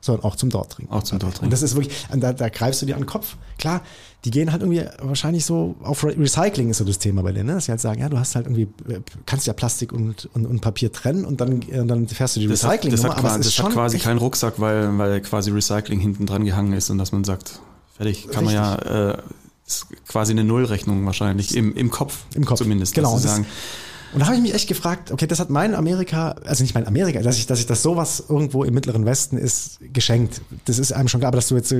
sondern auch zum dort trinken. Auch zum dort trinken. Und das ist wirklich, und da, da greifst du dir an den Kopf. Klar, die gehen halt irgendwie wahrscheinlich so auf Re Recycling ist so das Thema bei denen, ne? dass sie halt sagen, ja, du hast halt irgendwie, äh, kannst ja Plastik und, und, und Papier trennen und dann, äh, dann fährst du die Das hat, recycling das hat, quasi, das hat quasi keinen Rucksack, weil, weil quasi Recycling hinten dran gehangen ist und dass man sagt, fertig, kann man ja äh, ist quasi eine Nullrechnung wahrscheinlich im, im Kopf, Im Kopf. zumindest. Genau. dass Und sie das, sagen, und da habe ich mich echt gefragt, okay, das hat mein Amerika, also nicht mein Amerika, dass ich, dass ich das sowas irgendwo im Mittleren Westen ist geschenkt. Das ist einem schon klar, aber dass du jetzt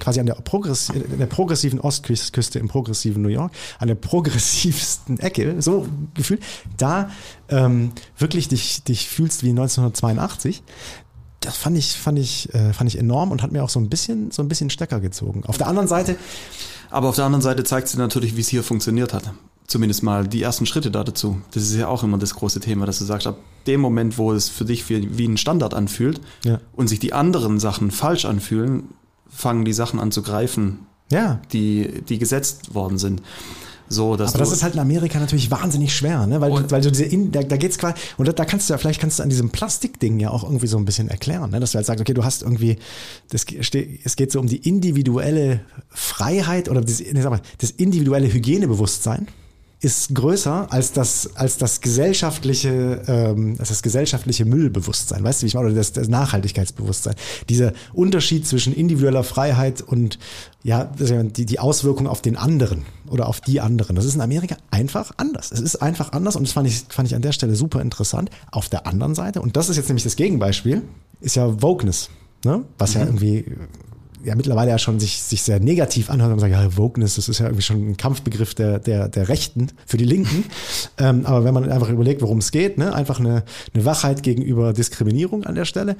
quasi an der, Progress, der progressiven Ostküste im progressiven New York, an der progressivsten Ecke, so gefühlt, da ähm, wirklich dich, dich fühlst wie 1982. Das fand ich, fand ich, äh, fand ich enorm und hat mir auch so ein bisschen, so ein bisschen Stecker gezogen. Auf der anderen Seite, Aber auf der anderen Seite zeigt sie natürlich, wie es hier funktioniert hat. Zumindest mal die ersten Schritte da dazu. Das ist ja auch immer das große Thema, dass du sagst, ab dem Moment, wo es für dich wie, wie ein Standard anfühlt Ja. und sich die anderen Sachen falsch anfühlen, fangen die Sachen an zu greifen, ja, die, die gesetzt worden sind. So, dass Aber das ist halt in Amerika natürlich wahnsinnig schwer, ne? Weil, weil du diese, in, da, da geht's quasi, und da, da kannst du ja, vielleicht kannst du an diesem Plastikding ja auch irgendwie so ein bisschen erklären, ne? Dass du halt sagst, okay, du hast irgendwie, das, es geht so um die individuelle Freiheit oder das, nee, mal, das individuelle Hygienebewusstsein ist größer als das, als das gesellschaftliche, ähm, als das gesellschaftliche Müllbewusstsein, weißt du, wie ich meine, oder das, das Nachhaltigkeitsbewusstsein. Dieser Unterschied zwischen individueller Freiheit und ja, die, die Auswirkung auf den anderen oder auf die anderen. Das ist in Amerika einfach anders. Es ist einfach anders und das fand ich, fand ich an der Stelle super interessant. Auf der anderen Seite, und das ist jetzt nämlich das Gegenbeispiel, ist ja Wokeness, ne? was ja irgendwie ja mittlerweile ja schon sich, sich sehr negativ anhört und sagt, ja, Wokeness, das ist ja irgendwie schon ein Kampfbegriff der, der, der Rechten für die Linken. [LAUGHS] ähm, aber wenn man einfach überlegt, worum es geht, ne, einfach eine, eine Wachheit gegenüber Diskriminierung an der Stelle,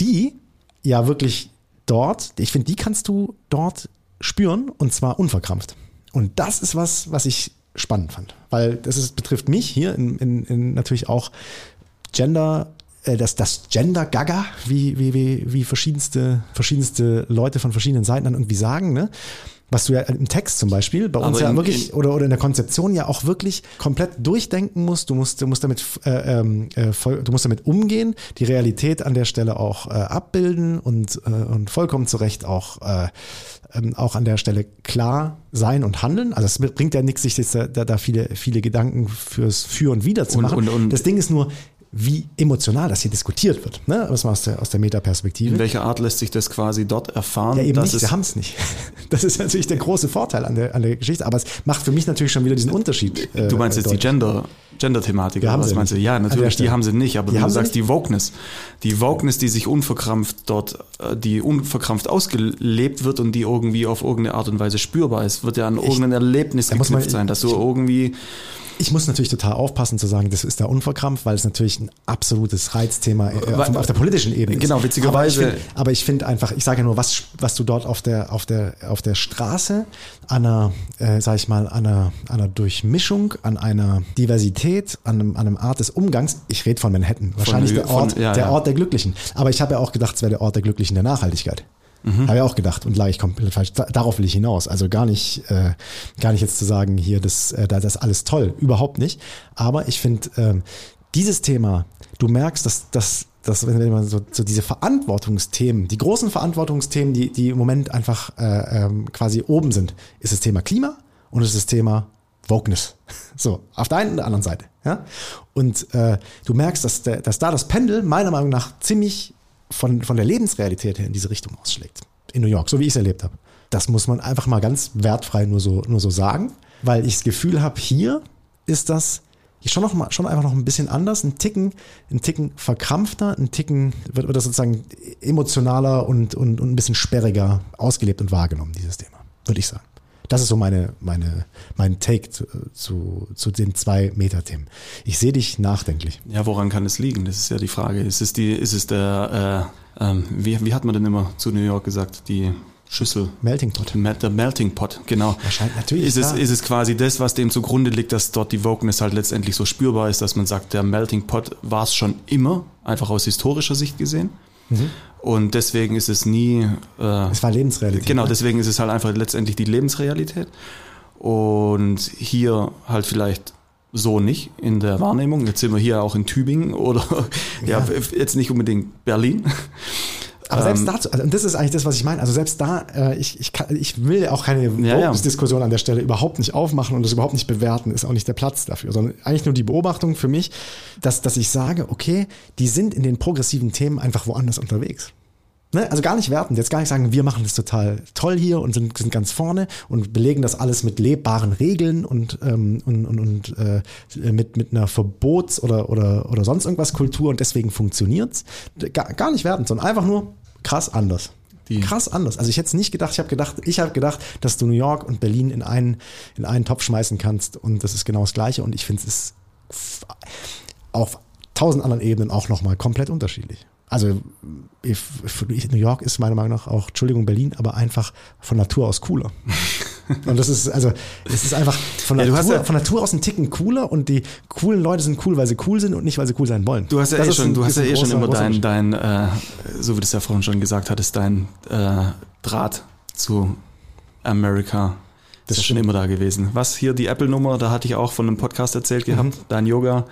die ja wirklich dort, ich finde, die kannst du dort spüren und zwar unverkrampft. Und das ist was, was ich spannend fand, weil das ist, betrifft mich hier in, in, in natürlich auch Gender, das, das Gender Gaga, wie, wie, wie, wie verschiedenste, verschiedenste Leute von verschiedenen Seiten dann irgendwie sagen, ne? Was du ja im Text zum Beispiel bei uns Aber ja in- wirklich in- oder, oder in der Konzeption ja auch wirklich komplett durchdenken musst. Du musst, du musst damit, äh, ähm, äh, voll, du musst damit umgehen, die Realität an der Stelle auch äh, abbilden und, äh, und vollkommen zu Recht auch, äh, ähm, auch an der Stelle klar sein und handeln. Also es bringt ja nichts, sich jetzt da, da, viele, viele Gedanken fürs Für und Wider zu machen. und- und- das Ding ist nur, wie emotional das hier diskutiert wird. Ne? Das mal aus der, aus der Metaperspektive. In welcher Art lässt sich das quasi dort erfahren? Ja, eben nicht, wir haben es nicht. [LAUGHS] Das ist natürlich der große Vorteil an der, an der Geschichte, aber es macht für mich natürlich schon wieder diesen Unterschied. äh, Du meinst jetzt die deutlich. Gender, Gender-Thematik, Die haben was meinst du? Ja, natürlich, die haben sie nicht, aber Die du sagst die Wokeness, die Wokeness, die sich unverkrampft dort, äh, die unverkrampft ausgelebt wird und die irgendwie auf irgendeine Art und Weise spürbar ist, wird ja an irgendein Erlebnis man- geknüpft sein, dass du irgendwie, Ich muss natürlich total aufpassen zu sagen, das ist da unverkrampft, weil es natürlich ein absolutes Reizthema äh, auf, auf der politischen Ebene ist. Genau, witzigerweise- Aber ich find- finde einfach, ich sage ja nur, was, was du dort auf der, auf der, auf der Straße an einer, äh, sag ich mal, an einer, an einer Durchmischung, an einer Diversität, an einem, an einem Art des Umgangs, ich rede von Manhattan, wahrscheinlich New- der Ort, von- ja, der ja. Ort der Glücklichen. Aber ich habe ja auch gedacht, es wäre der Ort der Glücklichen der Nachhaltigkeit. Mhm. Habe ich auch gedacht und lag ich komplett falsch. Da, darauf will ich hinaus. Also gar nicht, äh, gar nicht jetzt zu sagen, hier, das, äh, da- das ist alles toll. Überhaupt nicht. Aber ich finde, ähm, dieses Thema, du merkst, dass, dass, dass wenn man so, so diese Verantwortungsthemen, die großen Verantwortungsthemen, die, die im Moment einfach äh, ähm, quasi oben sind, ist das Thema Klima und ist das Thema Wokeness. [LAUGHS] So, auf der einen und der anderen Seite. Ja? Und äh, du merkst, dass, der, dass da das Pendel meiner Meinung nach ziemlich von, von der Lebensrealität her in diese Richtung ausschlägt. In New York, so wie ich es erlebt habe. Das muss man einfach mal ganz wertfrei nur so, nur so sagen, weil ich das Gefühl habe, hier ist das schon noch mal, schon einfach noch ein bisschen anders, ein Ticken, ein Ticken verkrampfter, ein Ticken wird, wird das sozusagen emotionaler und, und, und ein bisschen sperriger ausgelebt und wahrgenommen, dieses Thema, würde ich sagen. Das ist so meine, meine, mein Take zu, zu, zu den zwei Metathemen. Ich sehe dich nachdenklich. ja, woran kann es liegen? Das ist ja die Frage. Ist es die, ist es der, äh, ähm, wie, wie hat man denn immer zu New York gesagt, die Schüssel? Melting Pot. Der Melting Pot, genau. Wahrscheinlich, natürlich, Ist es, klar. ist es quasi das, was dem zugrunde liegt, dass dort die Wokeness halt letztendlich so spürbar ist, dass man sagt, der Melting Pot war es schon immer, einfach aus historischer Sicht gesehen. Und deswegen ist es nie. Äh, Es war Lebensrealität. Genau, ne? deswegen ist es halt einfach letztendlich die Lebensrealität. Und hier halt vielleicht so nicht in der Wahrnehmung. Jetzt sind wir hier auch in Tübingen oder [LAUGHS] ja, Ja. jetzt nicht unbedingt Berlin. Aber selbst Ähm, dazu, also, und das ist eigentlich das, was ich meine. Also selbst da, äh, ich, ich, kann, ich will auch keine Ja, ja. Diskussion an der Stelle überhaupt nicht aufmachen und das überhaupt nicht bewerten, ist auch nicht der Platz dafür, sondern eigentlich nur die Beobachtung für mich, dass, dass ich sage, okay, die sind in den progressiven Themen einfach woanders unterwegs. Ne? Also gar nicht wertend, jetzt gar nicht sagen, wir machen das total toll hier und sind, sind ganz vorne und belegen das alles mit lebbaren Regeln und, ähm, und, und, und äh, mit, mit einer Verbots- oder, oder, oder sonst irgendwas Kultur und deswegen funktioniert's. Gar, gar nicht wertend, sondern einfach nur krass anders. Die- krass anders. Also ich hätte es nicht gedacht, ich habe gedacht, ich habe gedacht, dass du New York und Berlin in einen, in einen Topf schmeißen kannst und das ist genau das Gleiche und ich finde es ist auf tausend anderen Ebenen auch nochmal komplett unterschiedlich. Also New York ist meiner Meinung nach auch, Entschuldigung, Berlin, aber einfach von Natur aus cooler. [LAUGHS] Und das ist, also, es ist einfach von Ja, Natur, ja- von Natur aus ein Ticken cooler und die coolen Leute sind cool, weil sie cool sind und nicht, weil sie cool sein wollen. Du hast ja Das eh schon, ein- du hast ja eh schon immer dein, dein äh, so wie du es ja vorhin schon gesagt hattest, dein äh, Draht zu America. Das ist schon immer da gewesen. Was hier die Apple-Nummer, da hatte ich auch von einem Podcast erzählt gehabt, dein Yoga,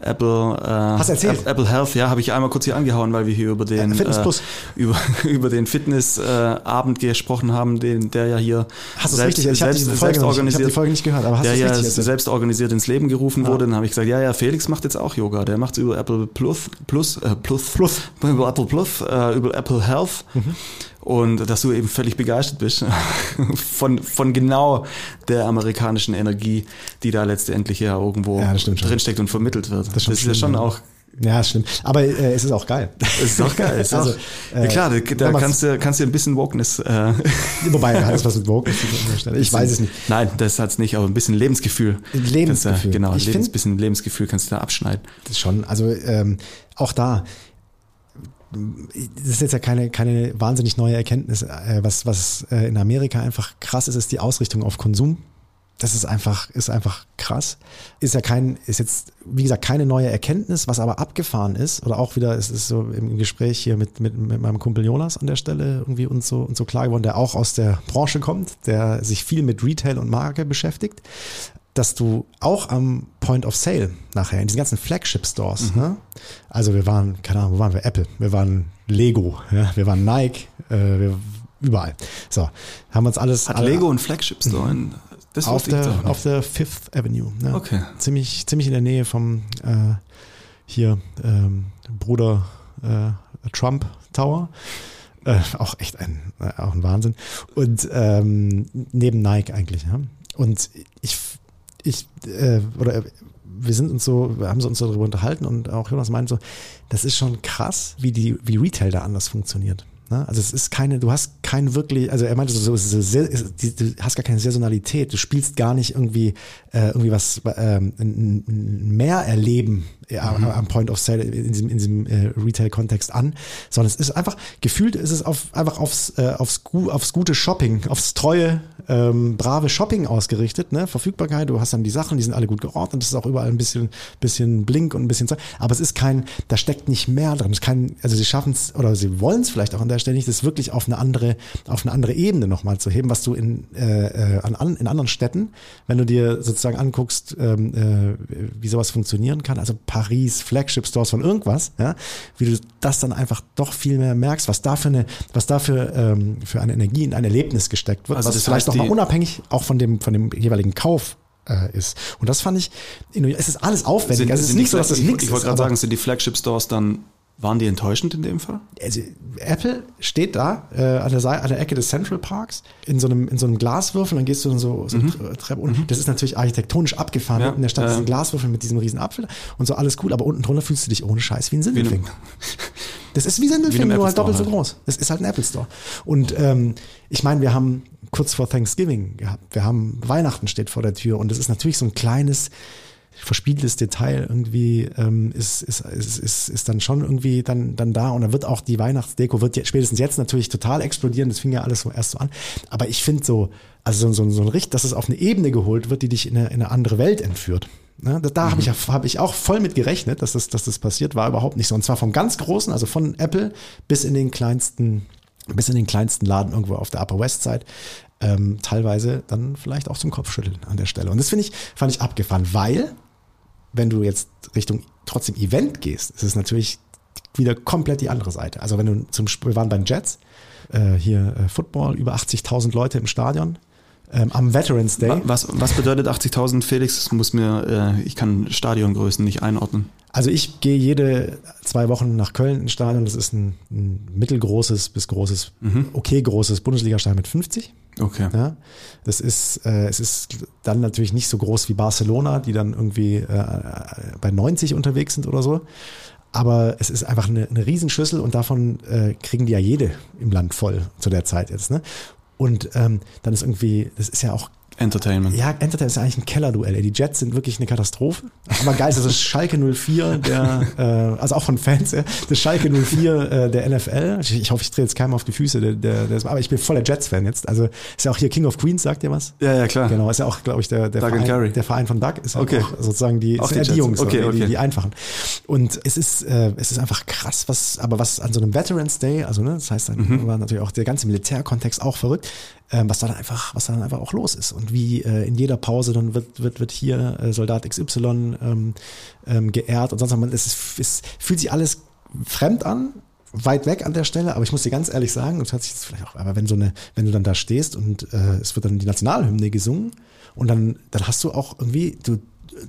Apple, äh, Mhm. Hast erzählt? App- Apple Health, ja, habe ich einmal kurz hier angehauen, weil wir hier über den Fitness äh, über, [LAUGHS] über den Fitnessabend äh, gesprochen haben, den der ja hier Hast selbst, richtig? Ich selbst, selbst Folge noch nicht- ich organisiert die Folge nicht gehört, aber hast du der ja erzählt? selbst organisiert ins Leben gerufen wurde. Dann habe ich gesagt, ja, ja, Felix macht jetzt auch Yoga. Der macht über Apple Plus, Plus, äh, Plus, Plus. über Apple Plus, äh, über Apple Health. Mhm. Und dass du eben völlig begeistert bist [LAUGHS] von, von genau der amerikanischen Energie, die da letztendlich ja irgendwo Ja, das drinsteckt und vermittelt wird. Das, ist schon ist ja schon auch Ja, ist schlimm. Aber äh, es ist auch geil. [LAUGHS] das ist auch geil. Ist Also, auch, äh, ja klar, da, da kannst du kannst du ein bisschen Wokeness. Äh, Wobei, hat das was mit Vogue zu tun? Ich weiß es nicht. Nein, das hat's nicht, aber ein bisschen Lebensgefühl. Lebensgefühl. Du, genau, Ich Lebens, bisschen Lebensgefühl kannst du da abschneiden. Das schon. Also ähm, auch da. Das ist jetzt ja keine, keine wahnsinnig neue Erkenntnis. Äh, was was äh, in Amerika einfach krass ist, ist die Ausrichtung auf Konsum. Das ist einfach, ist einfach krass. Ist ja kein, ist jetzt, wie gesagt, keine neue Erkenntnis, was aber abgefahren ist, oder auch wieder, es ist so im Gespräch hier mit, mit, mit meinem Kumpel Jonas an der Stelle irgendwie uns so, uns so klar geworden, der auch aus der Branche kommt, der sich viel mit Retail und Marke beschäftigt, dass du auch am Point of Sale nachher, in diesen ganzen Flagship Stores, ne? also wir waren, keine Ahnung, wo waren wir? Apple, wir waren Lego, ja? wir waren Nike, äh, wir, überall. So, haben uns alles Hat alle- Lego einen Flagship Store in das auf der, nicht. auf der Fifth Avenue. Ne? Okay. Ziemlich, ziemlich in der Nähe vom, äh, hier ähm, Bruder äh, Trump Tower. Äh, auch echt ein, äh, auch ein Wahnsinn. Und ähm, neben Nike eigentlich. Ja? Und ich, ich äh, oder wir sind uns so, haben uns so darüber unterhalten und auch Jonas meint so, das ist schon krass, wie die, wie Retail da anders funktioniert. Ne? Also es ist keine, du hast kein wirklich, also er meinte so, so du hast gar keine Saisonalität, du spielst gar nicht irgendwie äh, irgendwie was ähm, mehr erleben ja, mhm. am Point of Sale in diesem, in diesem äh, Retail-Kontext an, sondern es ist einfach, gefühlt ist es auf, einfach aufs, äh, aufs, aufs gute Shopping, aufs treue, ähm, brave Shopping ausgerichtet, ne? Verfügbarkeit, du hast dann die Sachen, die sind alle gut geordnet, das ist auch überall ein bisschen, bisschen Blink und ein bisschen Zeug, aber es ist kein, da steckt nicht mehr drin, es ist kein, also sie schaffen es, oder sie wollen es vielleicht auch an der Nicht, das wirklich auf eine andere, auf eine andere Ebene nochmal zu heben, was du in, äh, äh an, in anderen Städten, wenn du dir sozusagen anguckst, ähm, äh, wie sowas funktionieren kann, also Paris, Flagship Stores von irgendwas, ja, wie du das dann einfach doch viel mehr merkst, was da für eine, was da für, ähm, für eine Energie in ein Erlebnis gesteckt wird, also was vielleicht nochmal unabhängig auch von dem, von dem jeweiligen Kauf äh, ist. Und das fand ich, es ist alles aufwendig. Sind, also es ist nicht so, dass das nichts ist. Ich wollte gerade sagen, sind die Flagship Stores dann waren die enttäuschend in dem Fall? Also Apple steht da äh, an, der Seite, an der Ecke des Central Parks in so einem, in so einem Glaswürfel, dann gehst du dann so, so mhm. Treppe und mhm. das ist natürlich architektonisch abgefahren. Ja, in der Stadt äh, ist ein Glaswürfel mit diesem riesen Apfel und so alles cool, aber unten drunter fühlst du dich ohne Scheiß wie ein Sindelfing. [LAUGHS] das ist wie Sindelfing, nur halt doppelt so groß. Das ist halt ein Apple Store. Und ähm, ich meine, wir haben kurz vor Thanksgiving gehabt, wir haben Weihnachten steht vor der Tür und das ist natürlich so ein kleines verspieltes Detail irgendwie ähm, ist, ist, ist, ist, ist dann schon irgendwie dann, dann da und dann wird auch die Weihnachtsdeko wird spätestens jetzt natürlich total explodieren, das fing ja alles so erst so an, aber ich finde so, also so, so, so ein Richt, dass es auf eine Ebene geholt wird, die dich in eine, in eine andere Welt entführt. Ne, da da mhm. habe ich, hab ich auch voll mit gerechnet, dass das, dass das passiert, war überhaupt nicht so. Und zwar vom ganz Großen, also von Apple bis in den kleinsten, bis in den kleinsten Laden irgendwo auf der Upper West Side. Ähm, teilweise dann vielleicht auch zum Kopfschütteln an der Stelle. Und das finde ich, fand ich abgefahren, weil wenn du jetzt Richtung trotzdem Event gehst, ist es natürlich wieder komplett die andere Seite. Also wenn du zum Spiel, wir waren beim Jets, äh, hier äh, Football, über 80.000 Leute im Stadion. Ähm, am Veterans Day. Was, was bedeutet 80.000, Felix? Das muss mir, äh, ich kann Stadiongrößen nicht einordnen. Also ich gehe jede zwei Wochen nach Köln ins Stadion. Das ist ein, ein mittelgroßes bis großes, mhm. okay großes Bundesliga-Stadion mit 50. Okay. Ja, das ist, äh, es ist dann natürlich nicht so groß wie Barcelona, die dann irgendwie äh, bei 90 unterwegs sind oder so. Aber es ist einfach eine, eine Riesenschüssel und davon äh, kriegen die ja jede im Land voll zu der Zeit jetzt. Ne? Und ähm, dann ist irgendwie, das ist ja auch Entertainment. Ja, Entertainment ist eigentlich ein Kellerduell. Die Jets sind wirklich eine Katastrophe. Aber geil ist das Schalke 04, der, äh, also auch von Fans, ja, das Schalke 04 äh, der NFL. Ich, ich hoffe, ich drehe jetzt keinem auf die Füße, der, der, der, aber ich bin voller Jets-Fan jetzt. Also ist ja auch hier King of Queens, sagt ihr was? Ja, ja, klar. Genau, ist ja auch, glaube ich, der, der, Verein, der Verein von Doug. Ist ja okay. auch sozusagen die, auch die, die Jungs, okay, okay. Die, die einfachen. Und es ist, äh, es ist einfach krass, was, aber was an so einem Veterans Day, also ne, das heißt dann mhm. war natürlich auch der ganze Militärkontext auch verrückt, was da dann einfach, was da dann einfach auch los ist. Und wie äh, in jeder Pause dann wird wird wird hier äh, Soldat XY ähm, ähm, geehrt. Und sonst man es, es fühlt sich alles fremd an, weit weg an der Stelle, aber ich muss dir ganz ehrlich sagen, das hat sich jetzt vielleicht auch, aber wenn so eine, wenn du dann da stehst und äh, es wird dann die Nationalhymne gesungen und dann, dann hast du auch irgendwie, du,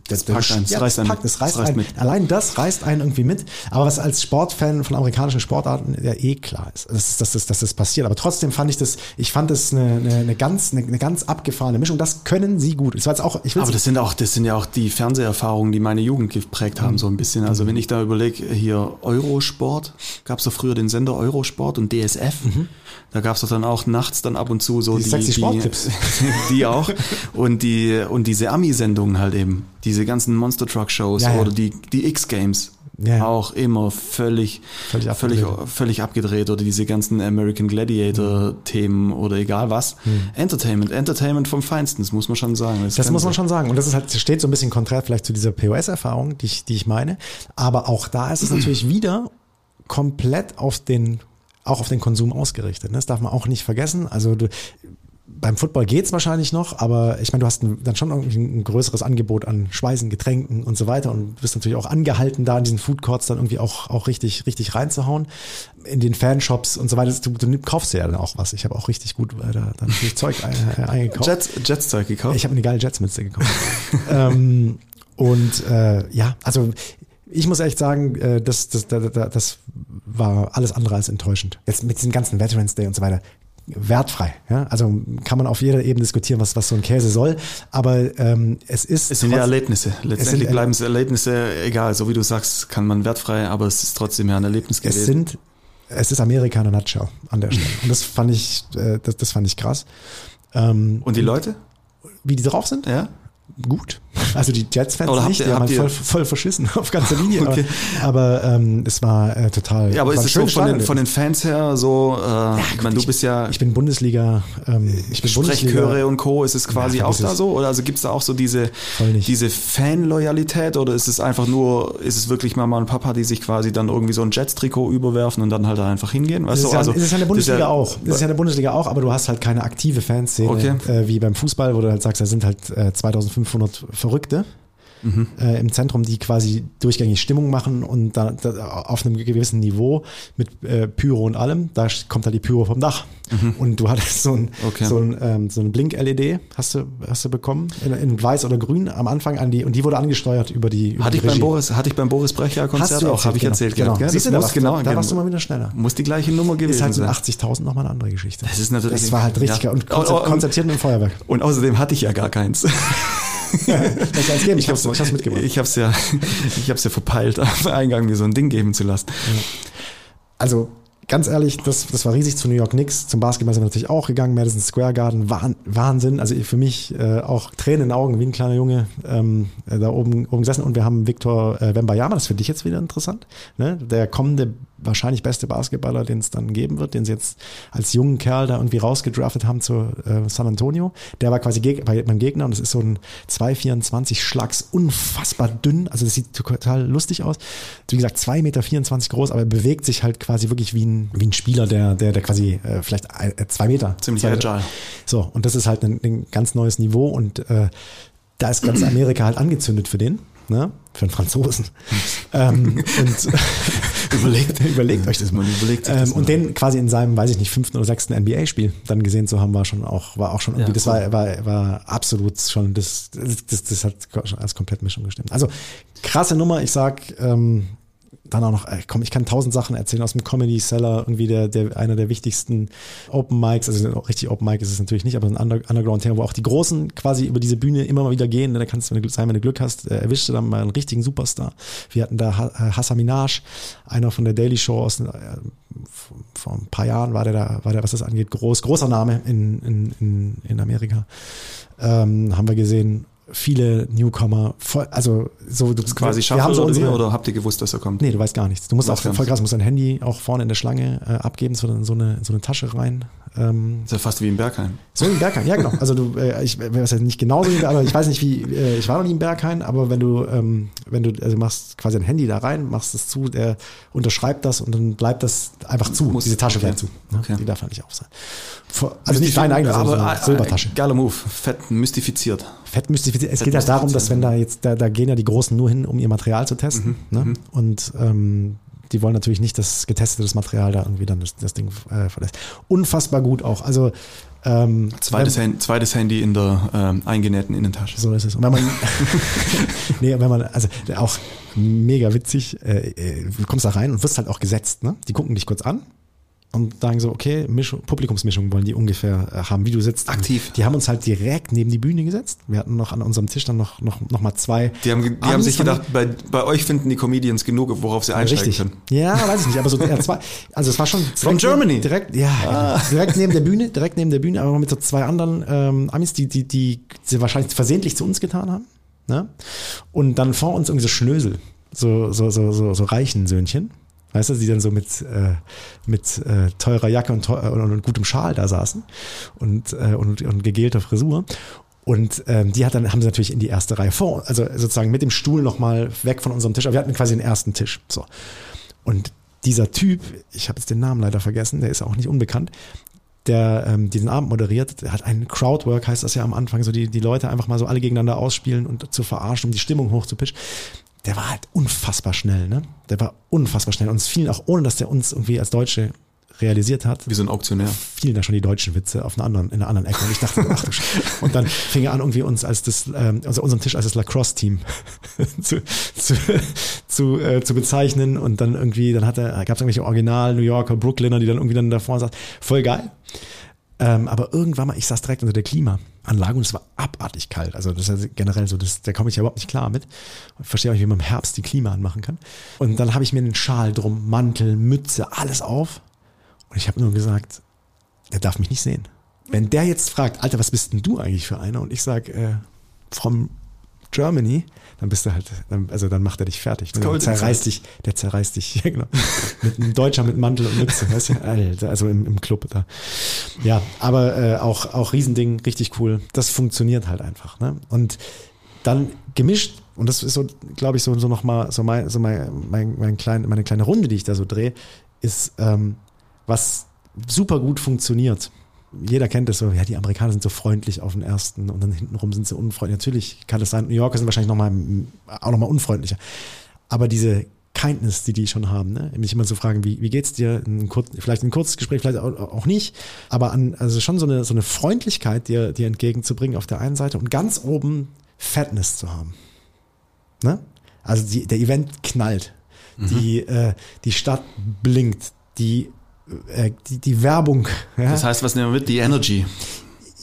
das, das einen, ja, das, reißt, packt, das reißt, reißt einen. Mit. Allein das reißt einen irgendwie mit. Aber was als Sportfan von amerikanischen Sportarten ja eh klar ist, dass, dass, dass, dass das passiert. Aber trotzdem fand ich das, ich fand das eine, eine, eine ganz, eine, eine ganz abgefahrene Mischung. Das können sie gut. Das war jetzt auch, ich Aber das sind auch, das sind ja auch die Fernseherfahrungen, die meine Jugend geprägt haben, mhm. so ein bisschen. Also wenn ich da überlege, hier Eurosport, gab es doch früher den Sender Eurosport und DSF. Mhm. Da gab es doch dann auch nachts dann ab und zu so die, die, die, [LAUGHS] die auch. Und die, und diese Ami-Sendungen halt eben diese ganzen Monster Truck Shows ja, ja. oder die, die X-Games. Ja. Auch immer völlig, völlig abgedreht. völlig, völlig abgedreht oder diese ganzen American Gladiator Themen oder egal was. Hm. Entertainment, Entertainment vom Feinsten, das muss man schon sagen. Das, das muss man schon sagen. Und das ist halt, steht so ein bisschen konträr vielleicht zu dieser POS-Erfahrung, die ich, die ich meine. Aber auch da ist es natürlich wieder komplett auf den auch auf den Konsum ausgerichtet. Ne? Das darf man auch nicht vergessen. Also du, beim Football geht's wahrscheinlich noch, aber ich meine, du hast ein, dann schon irgendwie ein größeres Angebot an Speisen, Getränken und so weiter und bist natürlich auch angehalten, da in diesen Food Courts dann irgendwie auch, auch richtig, richtig reinzuhauen. In den Fanshops und so weiter, du, du kaufst ja dann auch was. Ich habe auch richtig gut äh, da, dann natürlich Zeug äh, eingekauft. Jets, Jets Zeug gekauft? Ich habe eine geile Jets-Mütze gekauft. [LAUGHS] ähm, und äh, ja, also ich muss echt sagen, äh, das, das, das, das war alles andere als enttäuschend. Jetzt mit diesem ganzen Veterans Day und so weiter wertfrei. Ja? Also kann man auf jeder Ebene diskutieren, was, was so ein Käse soll. Aber ähm, es ist. Es sind ja Erlebnisse. Letztendlich sind, bleiben es Erlebnisse, egal, so wie du sagst, kann man wertfrei, aber es ist trotzdem ja ein Erlebnis gewesen. Es sind, es ist Amerika in a nutshell an der Stelle. Und das fand ich, äh, das, das fand ich krass. Ähm, und die Leute? Wie die drauf sind? Ja gut. Also die Jets-Fans nicht, die haben halt voll, voll verschissen [LAUGHS] auf ganzer [LAUGHS] Linie. okay. Aber, aber ähm, es war äh, total. Ja, aber ist es so von den, von den Fans her so, äh, ja, gut, man, du ich, bist ja. Ich bin Bundesliga. Ähm, ich bin Sprechchöre und Co. Ist es quasi ja, auch da so? Oder also gibt es da auch so diese, diese Fanloyalität oder ist es einfach nur, ist es wirklich Mama und Papa, die sich quasi dann irgendwie so ein Jets-Trikot überwerfen und dann halt da einfach hingehen? Weißt das ist, ja, also, ist ja in der Bundesliga ja, auch. Das ist ja in der Bundesliga auch, aber du hast halt keine aktive Fanszene okay. äh, wie beim Fußball, wo du halt sagst, da sind halt äh, 2500 Verrückte mhm. äh, im Zentrum, die quasi durchgängig Stimmung machen und da, da auf einem gewissen Niveau mit äh, Pyro und allem, da kommt halt die Pyro vom Dach. Mhm. Und du hattest so ein, okay. so ein, ähm, so ein Blink-LED, hast du, hast du bekommen, in, in, weiß oder grün am Anfang an die, und die wurde angesteuert über die. Über hatte, die ich beim Boris, hatte ich beim Boris Brecher Konzert auch, habe ich erzählt. Genau. genau. Siehst du, da, warst, genau, da warst du mal wieder schneller. Muss die gleiche Nummer gewesen sein. Ist halt so 80.000 nochmal eine andere Geschichte. Das ist natürlich. Das war halt richtig ja. und konzert, oh, oh, konzertiert mit dem Feuerwerk. Und außerdem hatte ich ja gar keins. [LAUGHS] ich habe es mitgebracht. Ich habe es ja, ich habe ja verpeilt, am Eingang mir so ein Ding geben zu lassen. Also ganz ehrlich, das, das war riesig zu New York Knicks. Zum Basketball sind wir natürlich auch gegangen. Madison Square Garden, Wahnsinn. Also für mich äh, auch Tränen in den Augen, wie ein kleiner Junge ähm, äh, da oben, oben gesessen. Und wir haben Victor äh, Wembayama, das finde ich jetzt wieder interessant. Ne? Der kommende wahrscheinlich beste Basketballer, den es dann geben wird, den sie jetzt als jungen Kerl da irgendwie rausgedraftet haben zu äh, San Antonio. Der war quasi geg bei, beim Gegner und das ist so ein 2,24 Schlags, unfassbar dünn. Also das sieht total lustig aus. Wie gesagt, 2,24 Meter groß, aber er bewegt sich halt quasi wirklich wie ein, wie ein Spieler, der, der, der quasi äh, vielleicht ein, äh, zwei Meter. Ziemlich zwei, agile. So, und das ist halt ein, ein ganz neues Niveau und äh, da ist ganz Amerika halt angezündet für den ne? für einen Franzosen. [LAUGHS] ähm, [LAUGHS] überlegt, überlegt euch das mal. Überlegt ähm, das mal. Und den quasi in seinem, weiß ich nicht, fünften oder sechsten NBA-Spiel dann gesehen zu haben, war schon auch, war auch schon irgendwie, ja, das war, war, war absolut schon, das, das, das hat schon als Komplettmischung gestimmt. Also krasse Nummer, ich sag, ähm, dann auch noch, komm, ich kann tausend Sachen erzählen aus dem Comedy Seller, irgendwie der, der, einer der wichtigsten Open Mics, also richtig Open Mic ist es natürlich nicht, aber ein Under, Underground-Thema, wo auch die Großen quasi über diese Bühne immer mal wieder gehen, da kannst du, wenn du, sein, wenn du Glück hast, äh, erwischst du dann mal einen richtigen Superstar. Wir hatten da äh, Hassan Minaj, einer von der Daily Show aus, äh, vor ein paar Jahren war der da, war der, was das angeht, groß, großer Name in, in, in, in Amerika. Ähm, haben wir gesehen viele Newcomer, voll, also so du bist quasi Shuffle so unsere, oder, habt ihr gewusst, dass er kommt? Nee, du weißt gar nichts. Du musst auch voll krass, musst dein Handy auch vorne in der Schlange äh, abgeben, so, so, eine, so eine Tasche rein. Ähm, das ist ja fast wie im Berghain. So wie im Berghain, ja genau. Also du, äh, ich weiß ja nicht genauso aber ich weiß nicht wie, äh, ich war noch nie im Berghain, aber wenn du, ähm, wenn du, also machst quasi ein Handy da rein, machst es zu, der unterschreibt das und dann bleibt das einfach zu. Muss, diese Tasche okay. bleibt zu. Ne? Okay. Die darf halt nicht auf sein. Vor, also nicht deine eigene, aber so Silbertasche. Geiler Move, fett mystifiziert. Fett mystifiziert. Es fett geht ja darum, dass wenn da jetzt, da, da gehen ja die Großen nur hin, um ihr Material zu testen. Mhm. Ne? Mhm. Und ähm, die wollen natürlich nicht, dass getestetes Material da irgendwie dann das, das Ding äh, verlässt. Unfassbar gut auch. Also ähm, zweites, wenn, zweites Handy in der ähm, eingenähten Innentasche. So ist es. Und wenn man, [LAUGHS] nee, wenn man, also auch mega witzig, äh, äh, du kommst da rein und wirst halt auch gesetzt, ne? Die gucken dich kurz an, und sagen so, okay, Mischung, Publikumsmischung wollen die ungefähr äh, haben, wie du sitzt. Aktiv. Die haben uns halt direkt neben die Bühne gesetzt. Wir hatten noch an unserem Tisch dann noch, noch, noch mal zwei. Die haben, die haben sich gedacht, bei, bei euch finden die Comedians genug, worauf sie einsteigen Richtig. können. Ja, weiß ich nicht, aber so ja, zwei, also es war schon From Germany. Direkt, ja, ah. direkt neben der Bühne, direkt neben der Bühne, aber mit so zwei anderen ähm, Amis, die, die, die sie wahrscheinlich versehentlich zu uns getan haben. Ne? Und dann vor uns irgendwie so Schnösel, so, so, so, so, so reichen Söhnchen Weißt du, die dann so mit, äh, mit äh, teurer Jacke und, teuer, und, und gutem Schal da saßen und, äh, und, und gegelter Frisur. Und ähm, die hat dann, haben sie natürlich in die erste Reihe vor, also sozusagen mit dem Stuhl nochmal weg von unserem Tisch. Aber wir hatten quasi den ersten Tisch. So. Und dieser Typ, ich habe jetzt den Namen leider vergessen, der ist auch nicht unbekannt, der ähm, diesen Abend moderiert, der hat einen Crowdwork, heißt das ja am Anfang, so die, die Leute einfach mal so alle gegeneinander ausspielen und zu verarschen, um die Stimmung hochzupitchen der war halt unfassbar schnell, ne? Der war unfassbar schnell. Und es fiel auch, ohne dass der uns irgendwie als Deutsche realisiert hat, Wie so ein Auktionär. fielen da schon die deutschen Witze auf einer anderen, in einer anderen Ecke. Und ich dachte, ach du Sch- Und dann fing er an, irgendwie uns als das, ähm, also unseren Tisch als das Lacrosse-Team [LAUGHS] zu, zu, zu, äh, zu bezeichnen. Und dann irgendwie, dann hat er, gab es irgendwelche Original New Yorker, Brooklyner, die dann irgendwie dann davor saßen. Voll geil. Ähm, aber irgendwann mal, ich saß direkt unter der Klimaanlage und es war abartig kalt. Also das ist generell so, das, da komme ich ja überhaupt nicht klar mit. Ich verstehe auch nicht, wie man im Herbst die Klima anmachen kann. Und dann habe ich mir einen Schal drum, Mantel, Mütze, alles auf. Und ich habe nur gesagt, der darf mich nicht sehen. Wenn der jetzt fragt, Alter, was bist denn du eigentlich für einer? Und ich sage, äh, from Germany, dann bist du halt, dann, also dann macht er dich fertig. Ne? Der Golden zerreißt dich, der zerreißt dich, [LAUGHS] ja genau. Mit einem Deutscher mit Mantel und Mütze, weißt du? Alter, also im, im Club da. Ja, aber äh, auch, auch Riesending, richtig cool. Das funktioniert halt einfach. Ne? Und dann gemischt, und das ist so, glaube ich, so, so nochmal, so, mein, so mein, mein, mein klein, meine kleine Runde, die ich da so drehe, ist, ähm, was super gut funktioniert. Jeder kennt es so, ja, die Amerikaner sind so freundlich auf den ersten und dann hintenrum sind sie unfreundlich. Natürlich kann es sein, New Yorker sind wahrscheinlich noch mal, auch nochmal unfreundlicher. Aber diese Kindness, die die schon haben, ne? mich immer zu fragen, wie, wie geht's dir? Ein kurz, vielleicht ein kurzes Gespräch, vielleicht auch, auch nicht, aber an, also schon so eine, so eine Freundlichkeit dir, dir entgegenzubringen auf der einen Seite und ganz oben Fatness zu haben. Ne? Also die, der Event knallt, die, äh, die Stadt blinkt, die, die, die Werbung. [LAUGHS] Ja? Das heißt, was nehmen wir mit? Die Energy.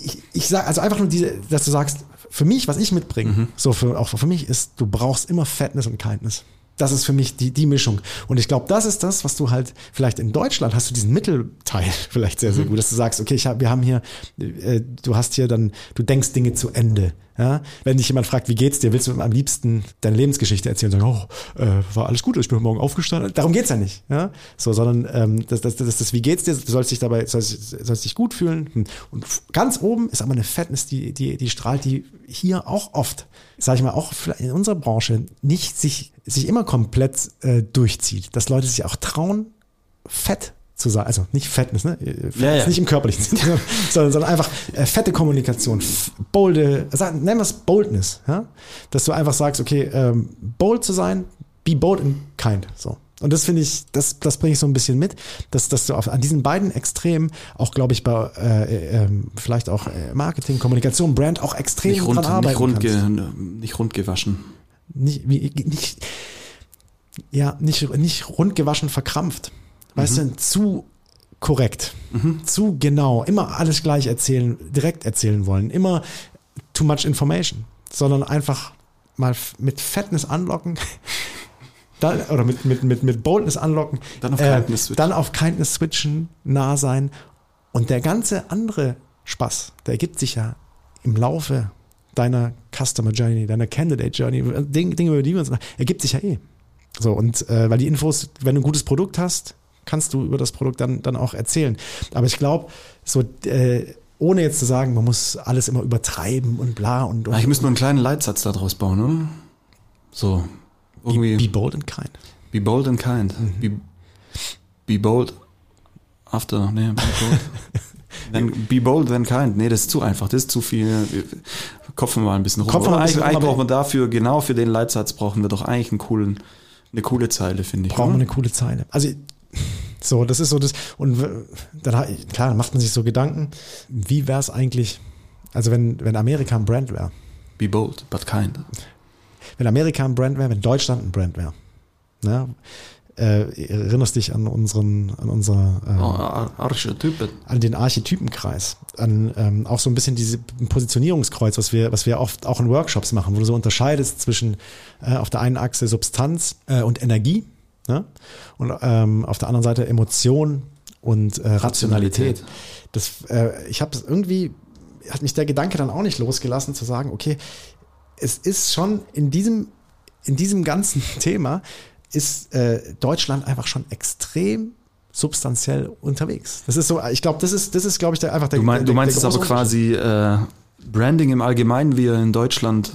ich, ich sage also einfach nur diese, dass du sagst, für mich, was ich mitbringe, so für, auch für mich ist, du brauchst immer Fatness und Kindness. Das ist für mich die, die Mischung. Und ich glaube, das ist das, was du halt vielleicht in Deutschland hast du diesen Mittelteil [LAUGHS] vielleicht sehr, sehr gut, dass du sagst, okay, ich hab, wir haben hier, äh, du hast hier dann, du denkst Dinge zu Ende. Ja? Wenn dich jemand fragt, wie geht's dir, willst du am liebsten deine Lebensgeschichte erzählen und sagen, oh, äh, war alles gut, ich bin Morgen aufgestanden. Darum geht's ja nicht. Ja? So, sondern ähm, das, das, das, das, wie geht's dir, du sollst dich dabei, sollst, sollst dich gut fühlen. Hm. Und ganz oben ist aber eine Fatness, die, die, die strahlt, die hier auch oft, sage ich mal, auch in unserer Branche nicht sich, sich immer komplett äh, durchzieht. Dass Leute sich auch trauen, fett zu sein. Also nicht Fettness, ne? Fett Ja, ja. ist nicht im körperlichen Sinn, [LAUGHS] sondern, sondern einfach äh, fette Kommunikation, bolde, sag, nennen wir es Boldness, ja? Dass du einfach sagst, okay, ähm, bold zu sein, be bold and kind, so. Und das finde ich, das, das bringe ich so ein bisschen mit, dass, dass du auf, an diesen beiden Extremen auch, glaube ich, bei äh, ähm, vielleicht auch äh, Marketing, Kommunikation, Brand auch extrem Nicht rund, dran arbeiten nicht rund, kannst. ge, nicht rund gewaschen. Nicht, wie, nicht, ja, nicht, nicht rundgewaschen verkrampft. Weißt du, zu korrekt, zu genau, immer alles gleich erzählen, direkt erzählen wollen, immer too much information, sondern einfach mal mit Fatness anlocken. [LAUGHS] Dann, oder mit, mit, mit, mit Boldness anlocken, Dann auf äh, Kindness switchen. dann auf Kindness switchen, nah sein. Und der ganze andere Spaß, der ergibt sich ja im Laufe deiner Customer Journey, deiner Candidate Journey, Dinge, Dinge über die wir uns, ergibt sich ja eh. So, und äh, weil die Infos, wenn du ein gutes Produkt hast, kannst du über das Produkt dann, dann auch erzählen. Aber ich glaube, so äh, ohne jetzt zu sagen, man muss alles immer übertreiben und bla und, und Ich müsste mal einen kleinen Leitsatz daraus bauen, oder? So. Irgendwie. be, be bold and kind. Be bold and kind. Be, be bold after. Nee, be bold. [LAUGHS] then, be bold then kind. Nee, das ist zu einfach. Das ist zu viel. Kopfen wir mal ein bisschen rum. Ein eigentlich bisschen eigentlich brauchen wir dafür, genau für den Leitsatz brauchen wir doch eigentlich einen coolen, eine coole Zeile, finde ich. brauchen wir eine coole Zeile. Also so, das ist so das und dann klar, dann macht man sich so Gedanken, wie wäre es eigentlich, also wenn wenn Amerika ein Brand wäre, Be bold, but kind. wenn Amerika ein Brand wäre, wenn Deutschland ein Brand wäre, ne? Äh, erinnerst dich an unseren an unser äh, Oh, ar- arsche Typen. an den Archetypenkreis, an ähm, auch so ein bisschen diese Positionierungskreuz, was wir, was wir oft auch in Workshops machen, wo du so unterscheidest zwischen äh, auf der einen Achse Substanz äh, und Energie ne? und ähm, auf der anderen Seite Emotion und äh, Rationalität. Rationalität. Das, äh, ich habe irgendwie, hat mich der Gedanke dann auch nicht losgelassen zu sagen, okay, es ist schon in diesem, in diesem ganzen [LAUGHS] Thema ist äh, Deutschland einfach schon extrem substanziell unterwegs. Das ist so, ich glaube, das ist, das ist, glaube ich, der, einfach der Du, mein, der, du meinst der es aber quasi äh, Branding im Allgemeinen, wie er in Deutschland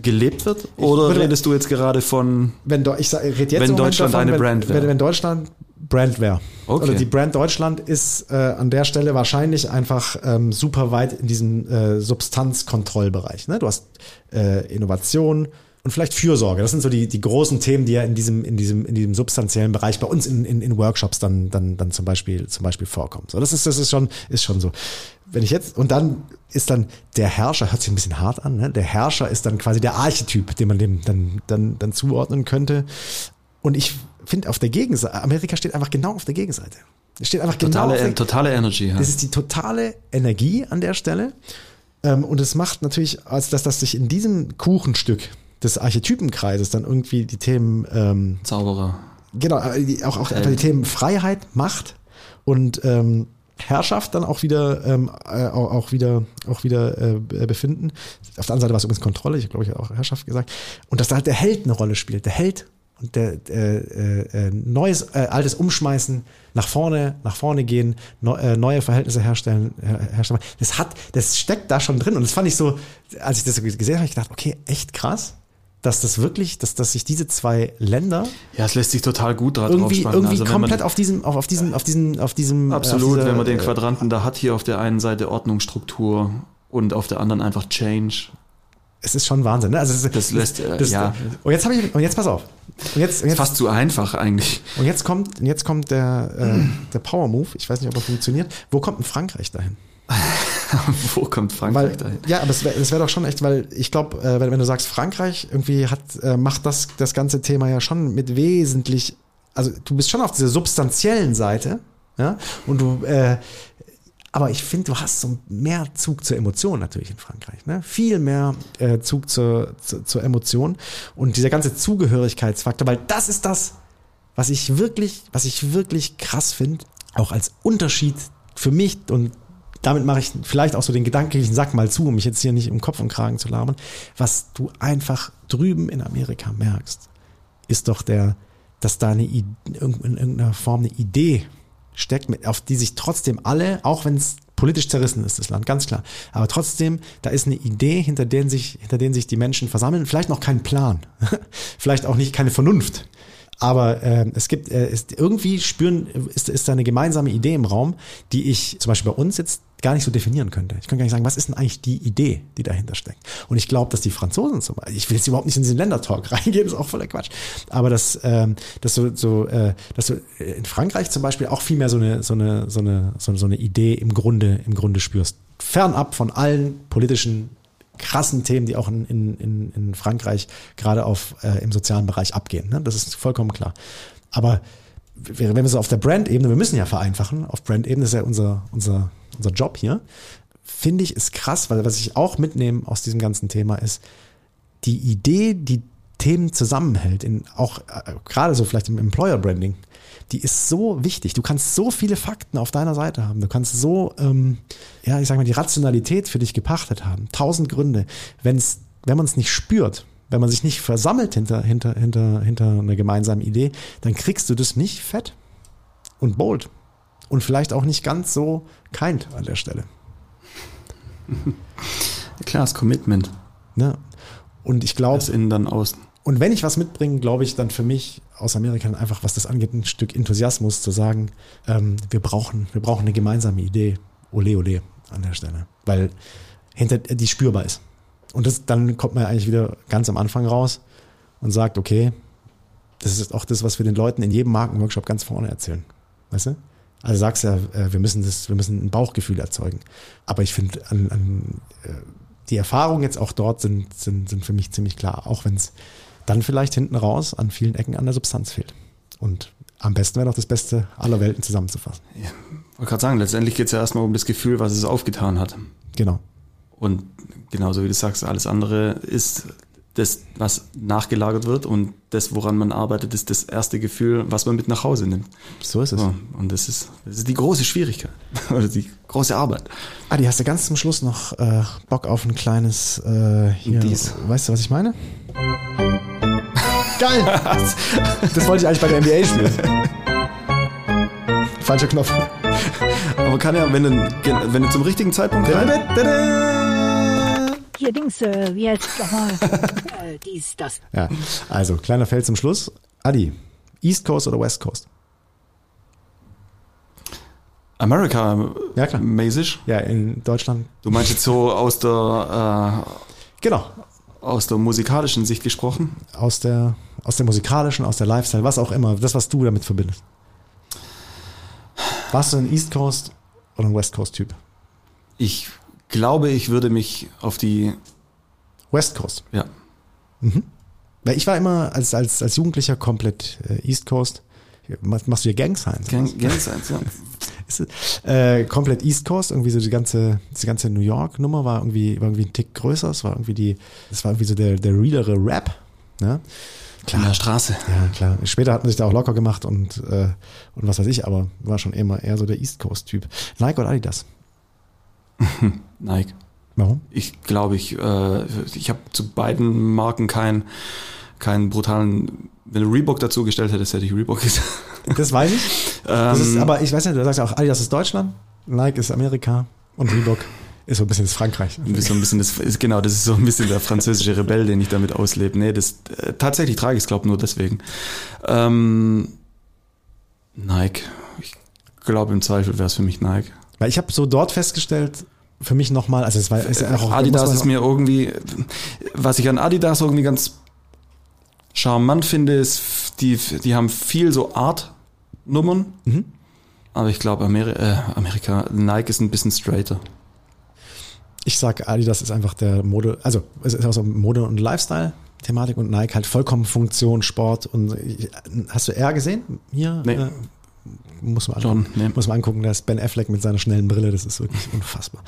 gelebt wird? Oder würde- redest du jetzt gerade von wenn Deu- ich rede jetzt Wenn Deutschland davon, eine wenn, Brand wäre. Wenn, wenn Deutschland Brand wäre. Okay. Oder die Brand Deutschland ist äh, an der Stelle wahrscheinlich einfach ähm, super weit in diesem äh, Substanzkontrollbereich. Ne? Du hast äh, Innovation, und vielleicht Fürsorge. Das sind so die, die großen Themen, die ja in diesem, in diesem, in diesem substanziellen Bereich bei uns in, in, in Workshops dann, dann, dann zum Beispiel, zum Beispiel vorkommen. So, das ist, das ist schon, ist schon so. Wenn ich jetzt, und dann ist dann der Herrscher, hört sich ein bisschen hart an, ne? der Herrscher ist dann quasi der Archetyp, den man dem dann, dann, dann zuordnen könnte. Und ich finde auf der Gegenseite, Amerika steht einfach genau auf der Gegenseite. Es steht einfach Totale, genau auf der, totale Energy. Ja. das ist die totale Energie an der Stelle. Ähm, und es macht natürlich, als dass das sich in diesem Kuchenstück des Archetypenkreises dann irgendwie die Themen, ähm, Zauberer. genau, äh, auch, auch die Themen Freiheit, Macht und ähm, Herrschaft dann auch wieder, ähm, äh, auch, wieder, auch wieder äh, befinden. Auf der anderen Seite war es übrigens Kontrolle, ich glaube, ich habe auch Herrschaft gesagt. Und dass da halt der Held eine Rolle spielt. Der Held und der äh, äh, äh, neues, äh, altes umschmeißen, nach vorne, nach vorne gehen, neu, äh, neue Verhältnisse herstellen, her, herstellen. Das hat, das steckt da schon drin. Und das fand ich so, als ich das gesehen habe, ich gedacht, okay, echt krass, dass das wirklich, dass, dass sich diese zwei Länder Ja, es lässt sich total gut dra- irgendwie, irgendwie Also komplett man, auf diesem, auf, auf diesem, auf diesem, auf diesem, äh, Absolut, dieser, wenn man den äh, Quadranten da hat, hier auf der einen Seite Ordnung, Struktur und auf der anderen einfach Change. es ist schon Wahnsinn, ne? Also es Das lässt, äh, das, ja. Und jetzt habe ich, und jetzt pass auf. Und jetzt, und jetzt, Fast zu einfach eigentlich. und jetzt kommt, und jetzt kommt der, äh, der Power Move. Ich weiß nicht, ob er funktioniert. Wo kommt denn Frankreich dahin? [LAUGHS] [LAUGHS] Wo kommt Weil, Frankreich dahin? ja, aber es wäre wär doch schon echt, weil ich glaube, äh, wenn, wenn du sagst, Frankreich irgendwie hat, äh, macht das, das ganze Thema ja schon mit wesentlich, also du bist schon auf dieser substanziellen Seite, ja, und du, äh, aber ich finde, du hast so mehr Zug zur Emotion natürlich in Frankreich, ne? Viel mehr äh, Zug zur, zur, zur Emotion und dieser ganze Zugehörigkeitsfaktor, weil das ist das, was ich wirklich, was ich wirklich krass finde, auch als Unterschied für mich und damit mache ich vielleicht auch so den gedanklichen Sack mal zu, um mich jetzt hier nicht im Kopf und Kragen zu labern. Was du einfach drüben in Amerika merkst, ist doch der, dass da eine, in irgendeiner Form eine Idee steckt, auf die sich trotzdem alle, auch wenn es politisch zerrissen ist, das Land, ganz klar. Aber trotzdem, da ist eine Idee, hinter denen sich, hinter denen sich die Menschen versammeln. Vielleicht noch kein Plan. [LAUGHS] Vielleicht auch nicht keine Vernunft. Aber äh, es gibt, äh, ist, irgendwie spüren, ist, ist da eine gemeinsame Idee im Raum, die ich zum Beispiel bei uns jetzt gar nicht so definieren könnte. Ich könnte gar nicht sagen, was ist denn eigentlich die Idee, die dahinter steckt? Und ich glaube, dass die Franzosen zum Beispiel, ich will jetzt überhaupt nicht in diesen Ländertalk [LAUGHS] reingehen, ist auch voller Quatsch. Aber dass, ähm, dass so, so, äh, dass du in Frankreich zum Beispiel auch viel mehr so eine, so eine, so eine, so, so eine Idee im Grunde, im Grunde spürst. Fernab von allen politischen krassen Themen, die auch in, in, in, Frankreich gerade auf äh, im sozialen Bereich abgehen. Ne? Das ist vollkommen klar. Aber wenn wir so auf der Brand-Ebene, wir müssen ja vereinfachen, auf Brand-Ebene ist ja unser, unser, unser Job hier, finde ich ist krass, weil was ich auch mitnehme aus diesem ganzen Thema ist, die Idee, die Themen zusammenhält, in auch äh, gerade so vielleicht im Employer Branding, die ist so wichtig. Du kannst so viele Fakten auf deiner Seite haben. Du kannst so, ähm, ja, ich sag mal, die Rationalität für dich gepachtet haben. Tausend Gründe. Wenn's, wenn man es nicht spürt, wenn man sich nicht versammelt hinter, hinter, hinter, hinter einer gemeinsamen Idee, dann kriegst du das nicht fett und bold. Und vielleicht auch nicht ganz so kind an der Stelle. [LAUGHS] Klar, das Commitment. Ne? Und ich glaube, Das innen dann außen. Und wenn ich was mitbringe, glaube ich, dann für mich aus Amerika einfach, was das angeht, ein Stück Enthusiasmus zu sagen, ähm, wir brauchen, wir brauchen eine gemeinsame Idee. Ole, ole an der Stelle. Weil hinter, die spürbar ist. Und das, dann kommt man eigentlich wieder ganz am Anfang raus und sagt, okay, das ist auch das, was wir den Leuten in jedem Markenworkshop ganz vorne erzählen. Weißt du? Also sagst ja, äh, wir müssen das, wir müssen ein Bauchgefühl erzeugen. Aber ich finde, an, an, äh, die Erfahrungen jetzt auch dort sind, sind, sind für mich ziemlich klar, auch wenn es dann vielleicht hinten raus an vielen Ecken an der Substanz fehlt. Und am besten wäre doch das Beste aller Welten zusammenzufassen. Ich wollte gerade sagen, letztendlich geht es ja erstmal um das Gefühl, was es aufgetan hat. Genau. Und genauso wie du sagst, alles andere ist das, was nachgelagert wird und das, woran man arbeitet, ist das erste Gefühl, was man mit nach Hause nimmt. So ist es. So, und das ist, das ist die große Schwierigkeit [LAUGHS] oder die große Arbeit. Adi, hast du ganz zum Schluss noch äh, Bock auf ein kleines äh, hier, Dies. Weißt du, was ich meine? [LAUGHS] Geil! das wollte ich eigentlich bei der NBA spielen. Falscher Knopf. Aber kann ja, wenn du, wenn du zum richtigen Zeitpunkt rein, Hier, Dings, äh, wie heißt [LAUGHS] äh, dies, das. Ja, also kleiner Feld zum Schluss. Adi, East Coast oder West Coast? America Ja, klar. mäßig. Ja, in Deutschland. Du meinst jetzt so aus der, Genau. aus der musikalischen Sicht gesprochen. Aus der, aus der musikalischen, aus der Lifestyle, was auch immer, das, was du damit verbindest. Warst du ein East Coast oder ein West Coast Typ? Ich glaube, ich würde mich auf die, West Coast. ja, Weil ich war immer als, als, als Jugendlicher komplett äh, East Coast. Machst, machst du hier Gang Signs? Gang, Gang Signs, ja. [LAUGHS] Ist äh, komplett East Coast, irgendwie so die ganze, die ganze New York Nummer war irgendwie, war irgendwie ein Tick größer. Es war irgendwie die, es war irgendwie so der, der realere Rap. Ne? In der Straße. Ja, klar. Später hat man sich da auch locker gemacht und, äh, und was weiß ich, aber war schon immer eher so der East Coast Typ. Nike oder Adidas? [LAUGHS] Nike. Warum? Ich glaube, ich, äh, ich habe zu beiden Marken keinen keinen brutalen. Wenn du Reebok dazu gestellt hättest, hätte ich Reebok gesagt. [LAUGHS] Das weiß ich. Das ist, Ähm, aber ich weiß nicht, du sagst ja auch, Adidas ist Deutschland, Nike ist Amerika und Reebok ist so ein bisschen das Frankreich. so ein bisschen das, ist, genau, das ist so ein bisschen der französische Rebell, den ich damit auslebe. Nee, das äh, tatsächlich trage ich es, glaube nur deswegen. Ähm, Nike. Ich glaube, im Zweifel wäre es für mich Nike. Weil ich habe so dort festgestellt, für mich nochmal, also es war ist ja auch Adidas ist mir irgendwie, was ich an Adidas irgendwie ganz charmant finde, ist, die, die haben viel so Art-Nummern. Mhm. Aber ich glaube, Ameri äh, Amerika, Nike ist ein bisschen straighter. Ich sag, Adidas ist einfach der Mode, also es ist auch so Mode- und Lifestyle-Thematik und Nike halt vollkommen Funktion, Sport und hast du R gesehen hier? Nee. Äh, muss man, John, angucken. nee. muss man angucken, da ist Ben Affleck mit seiner schnellen Brille, das ist wirklich unfassbar.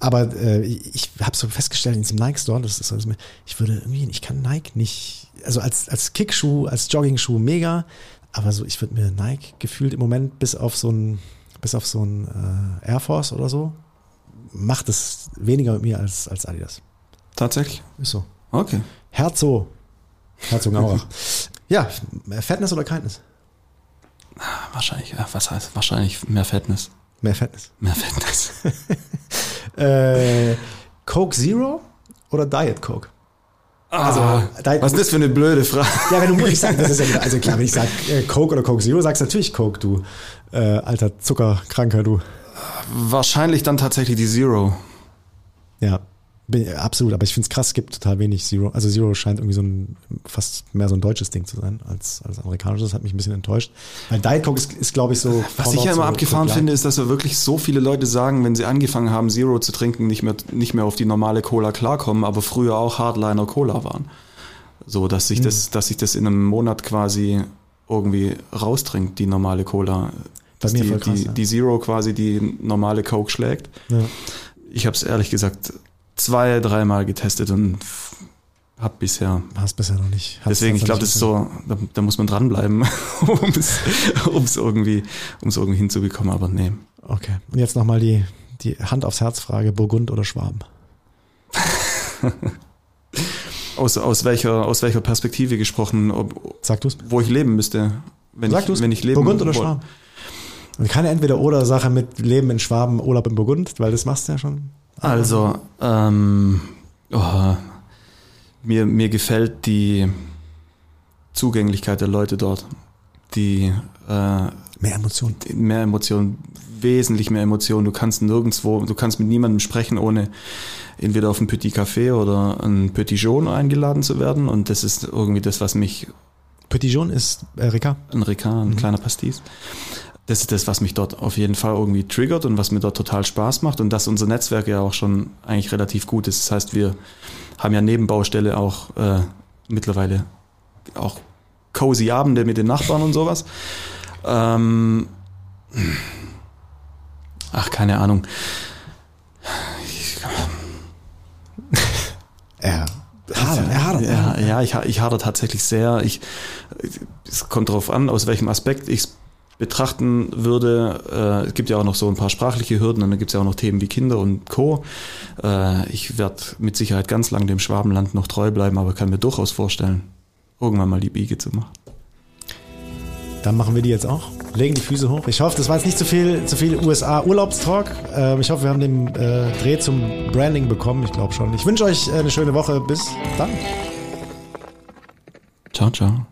Aber äh, ich habe so festgestellt in diesem Nike-Store, das ist so, das ist mir- ich würde irgendwie, ich kann Nike nicht, also als, als Kickschuh, als Joggingschuh mega, aber so, ich würde mir Nike gefühlt im Moment bis auf so ein, bis auf so ein äh, Air Force oder so, macht es weniger mit mir als, als Adidas. Tatsächlich? Ist so. Okay. Herzog. Herzogenaurach. [LAUGHS] ja, Fatness oder Kindness? Wahrscheinlich, äh, was heißt wahrscheinlich mehr Fitness? Mehr Fatness. Mehr Fitness. [LAUGHS] Äh, Coke Zero oder Diet Coke? Also, Diet was ist das für eine blöde Frage? Ja, wenn du ich sag, das ist ja wieder, also klar, wenn ich sage äh, Coke oder Coke Zero, sagst du natürlich Coke, du äh, alter Zuckerkranker, du. Wahrscheinlich dann tatsächlich die Zero. Ja, bin, absolut, aber ich finde es krass, es gibt total wenig Zero. Also Zero scheint irgendwie so ein, fast mehr so ein deutsches Ding zu sein als, als amerikanisches. Das hat mich ein bisschen enttäuscht. Weil Diet Coke ist, ist glaube ich, so. Was ich ja immer abgefahren finde, ist, dass ja wirklich so viele Leute sagen, wenn sie angefangen haben, Zero zu trinken, nicht mehr, nicht mehr auf die normale Cola klarkommen, aber früher auch Hardliner Cola waren. So, dass sich das, dass sich das in einem Monat quasi irgendwie raustrinkt, die normale Cola. Dass mir die, krass, die, ja. die Zero quasi die normale Coke schlägt. Ja. Ich habe es ehrlich gesagt zwei, dreimal getestet und habe bisher Hast bisher noch nicht. Deswegen, ich glaube, das ist so, da, da muss man dranbleiben, [LAUGHS] um es um's irgendwie, um's irgendwie hinzubekommen, aber nee. Okay. Und jetzt nochmal die, die Hand aufs Herz Frage, Burgund oder Schwaben? [LAUGHS] Aus, aus, welcher, aus welcher Perspektive gesprochen, ob, Sag du's. wo ich leben müsste. Wenn Sag ich, du's. wenn ich leben Burgund oder Schwaben? Und keine Entweder-Oder-Sache mit Leben in Schwaben, Urlaub in Burgund, weil das machst du ja schon. Also, ähm, oh, mir, mir gefällt die Zugänglichkeit der Leute dort. Die, äh, Mehr Emotionen. mehr Emotionen, wesentlich mehr Emotionen. Du kannst nirgendwo, du kannst mit niemandem sprechen, ohne entweder auf ein Petit Café oder ein Petit Jaune eingeladen zu werden. Und das ist irgendwie das, was mich, Petit Jaune ist äh, Ricard. ein Ricard, ein kleiner Pastis, das ist das, was mich dort auf jeden Fall irgendwie triggert und was mir dort total Spaß macht. Und dass unser Netzwerk ja auch schon eigentlich relativ gut ist. Das heißt, wir haben ja Nebenbaustelle auch äh, mittlerweile auch cozy Abende mit den Nachbarn und sowas. Ähm, ach, keine Ahnung. [LAUGHS] Er hadert, er hadert. Ja, ja ich, ich hader tatsächlich sehr. Ich, es kommt darauf an, aus welchem Aspekt ich es betrachten würde. Äh, es gibt ja auch noch so ein paar sprachliche Hürden und dann gibt es ja auch noch Themen wie Kinder und Co. Äh, ich werde mit Sicherheit ganz lang dem Schwabenland noch treu bleiben, aber kann mir durchaus vorstellen, irgendwann mal die Biege zu machen. Dann machen wir die jetzt auch. Legen die Füße hoch. Ich hoffe, das war jetzt nicht zu viel, zu viel USA-Urlaubstalk. Ähm, ich hoffe, wir haben den äh, Dreh zum Branding bekommen. Ich glaube schon. Ich wünsche euch äh, eine schöne Woche. Bis dann. Ciao, ciao.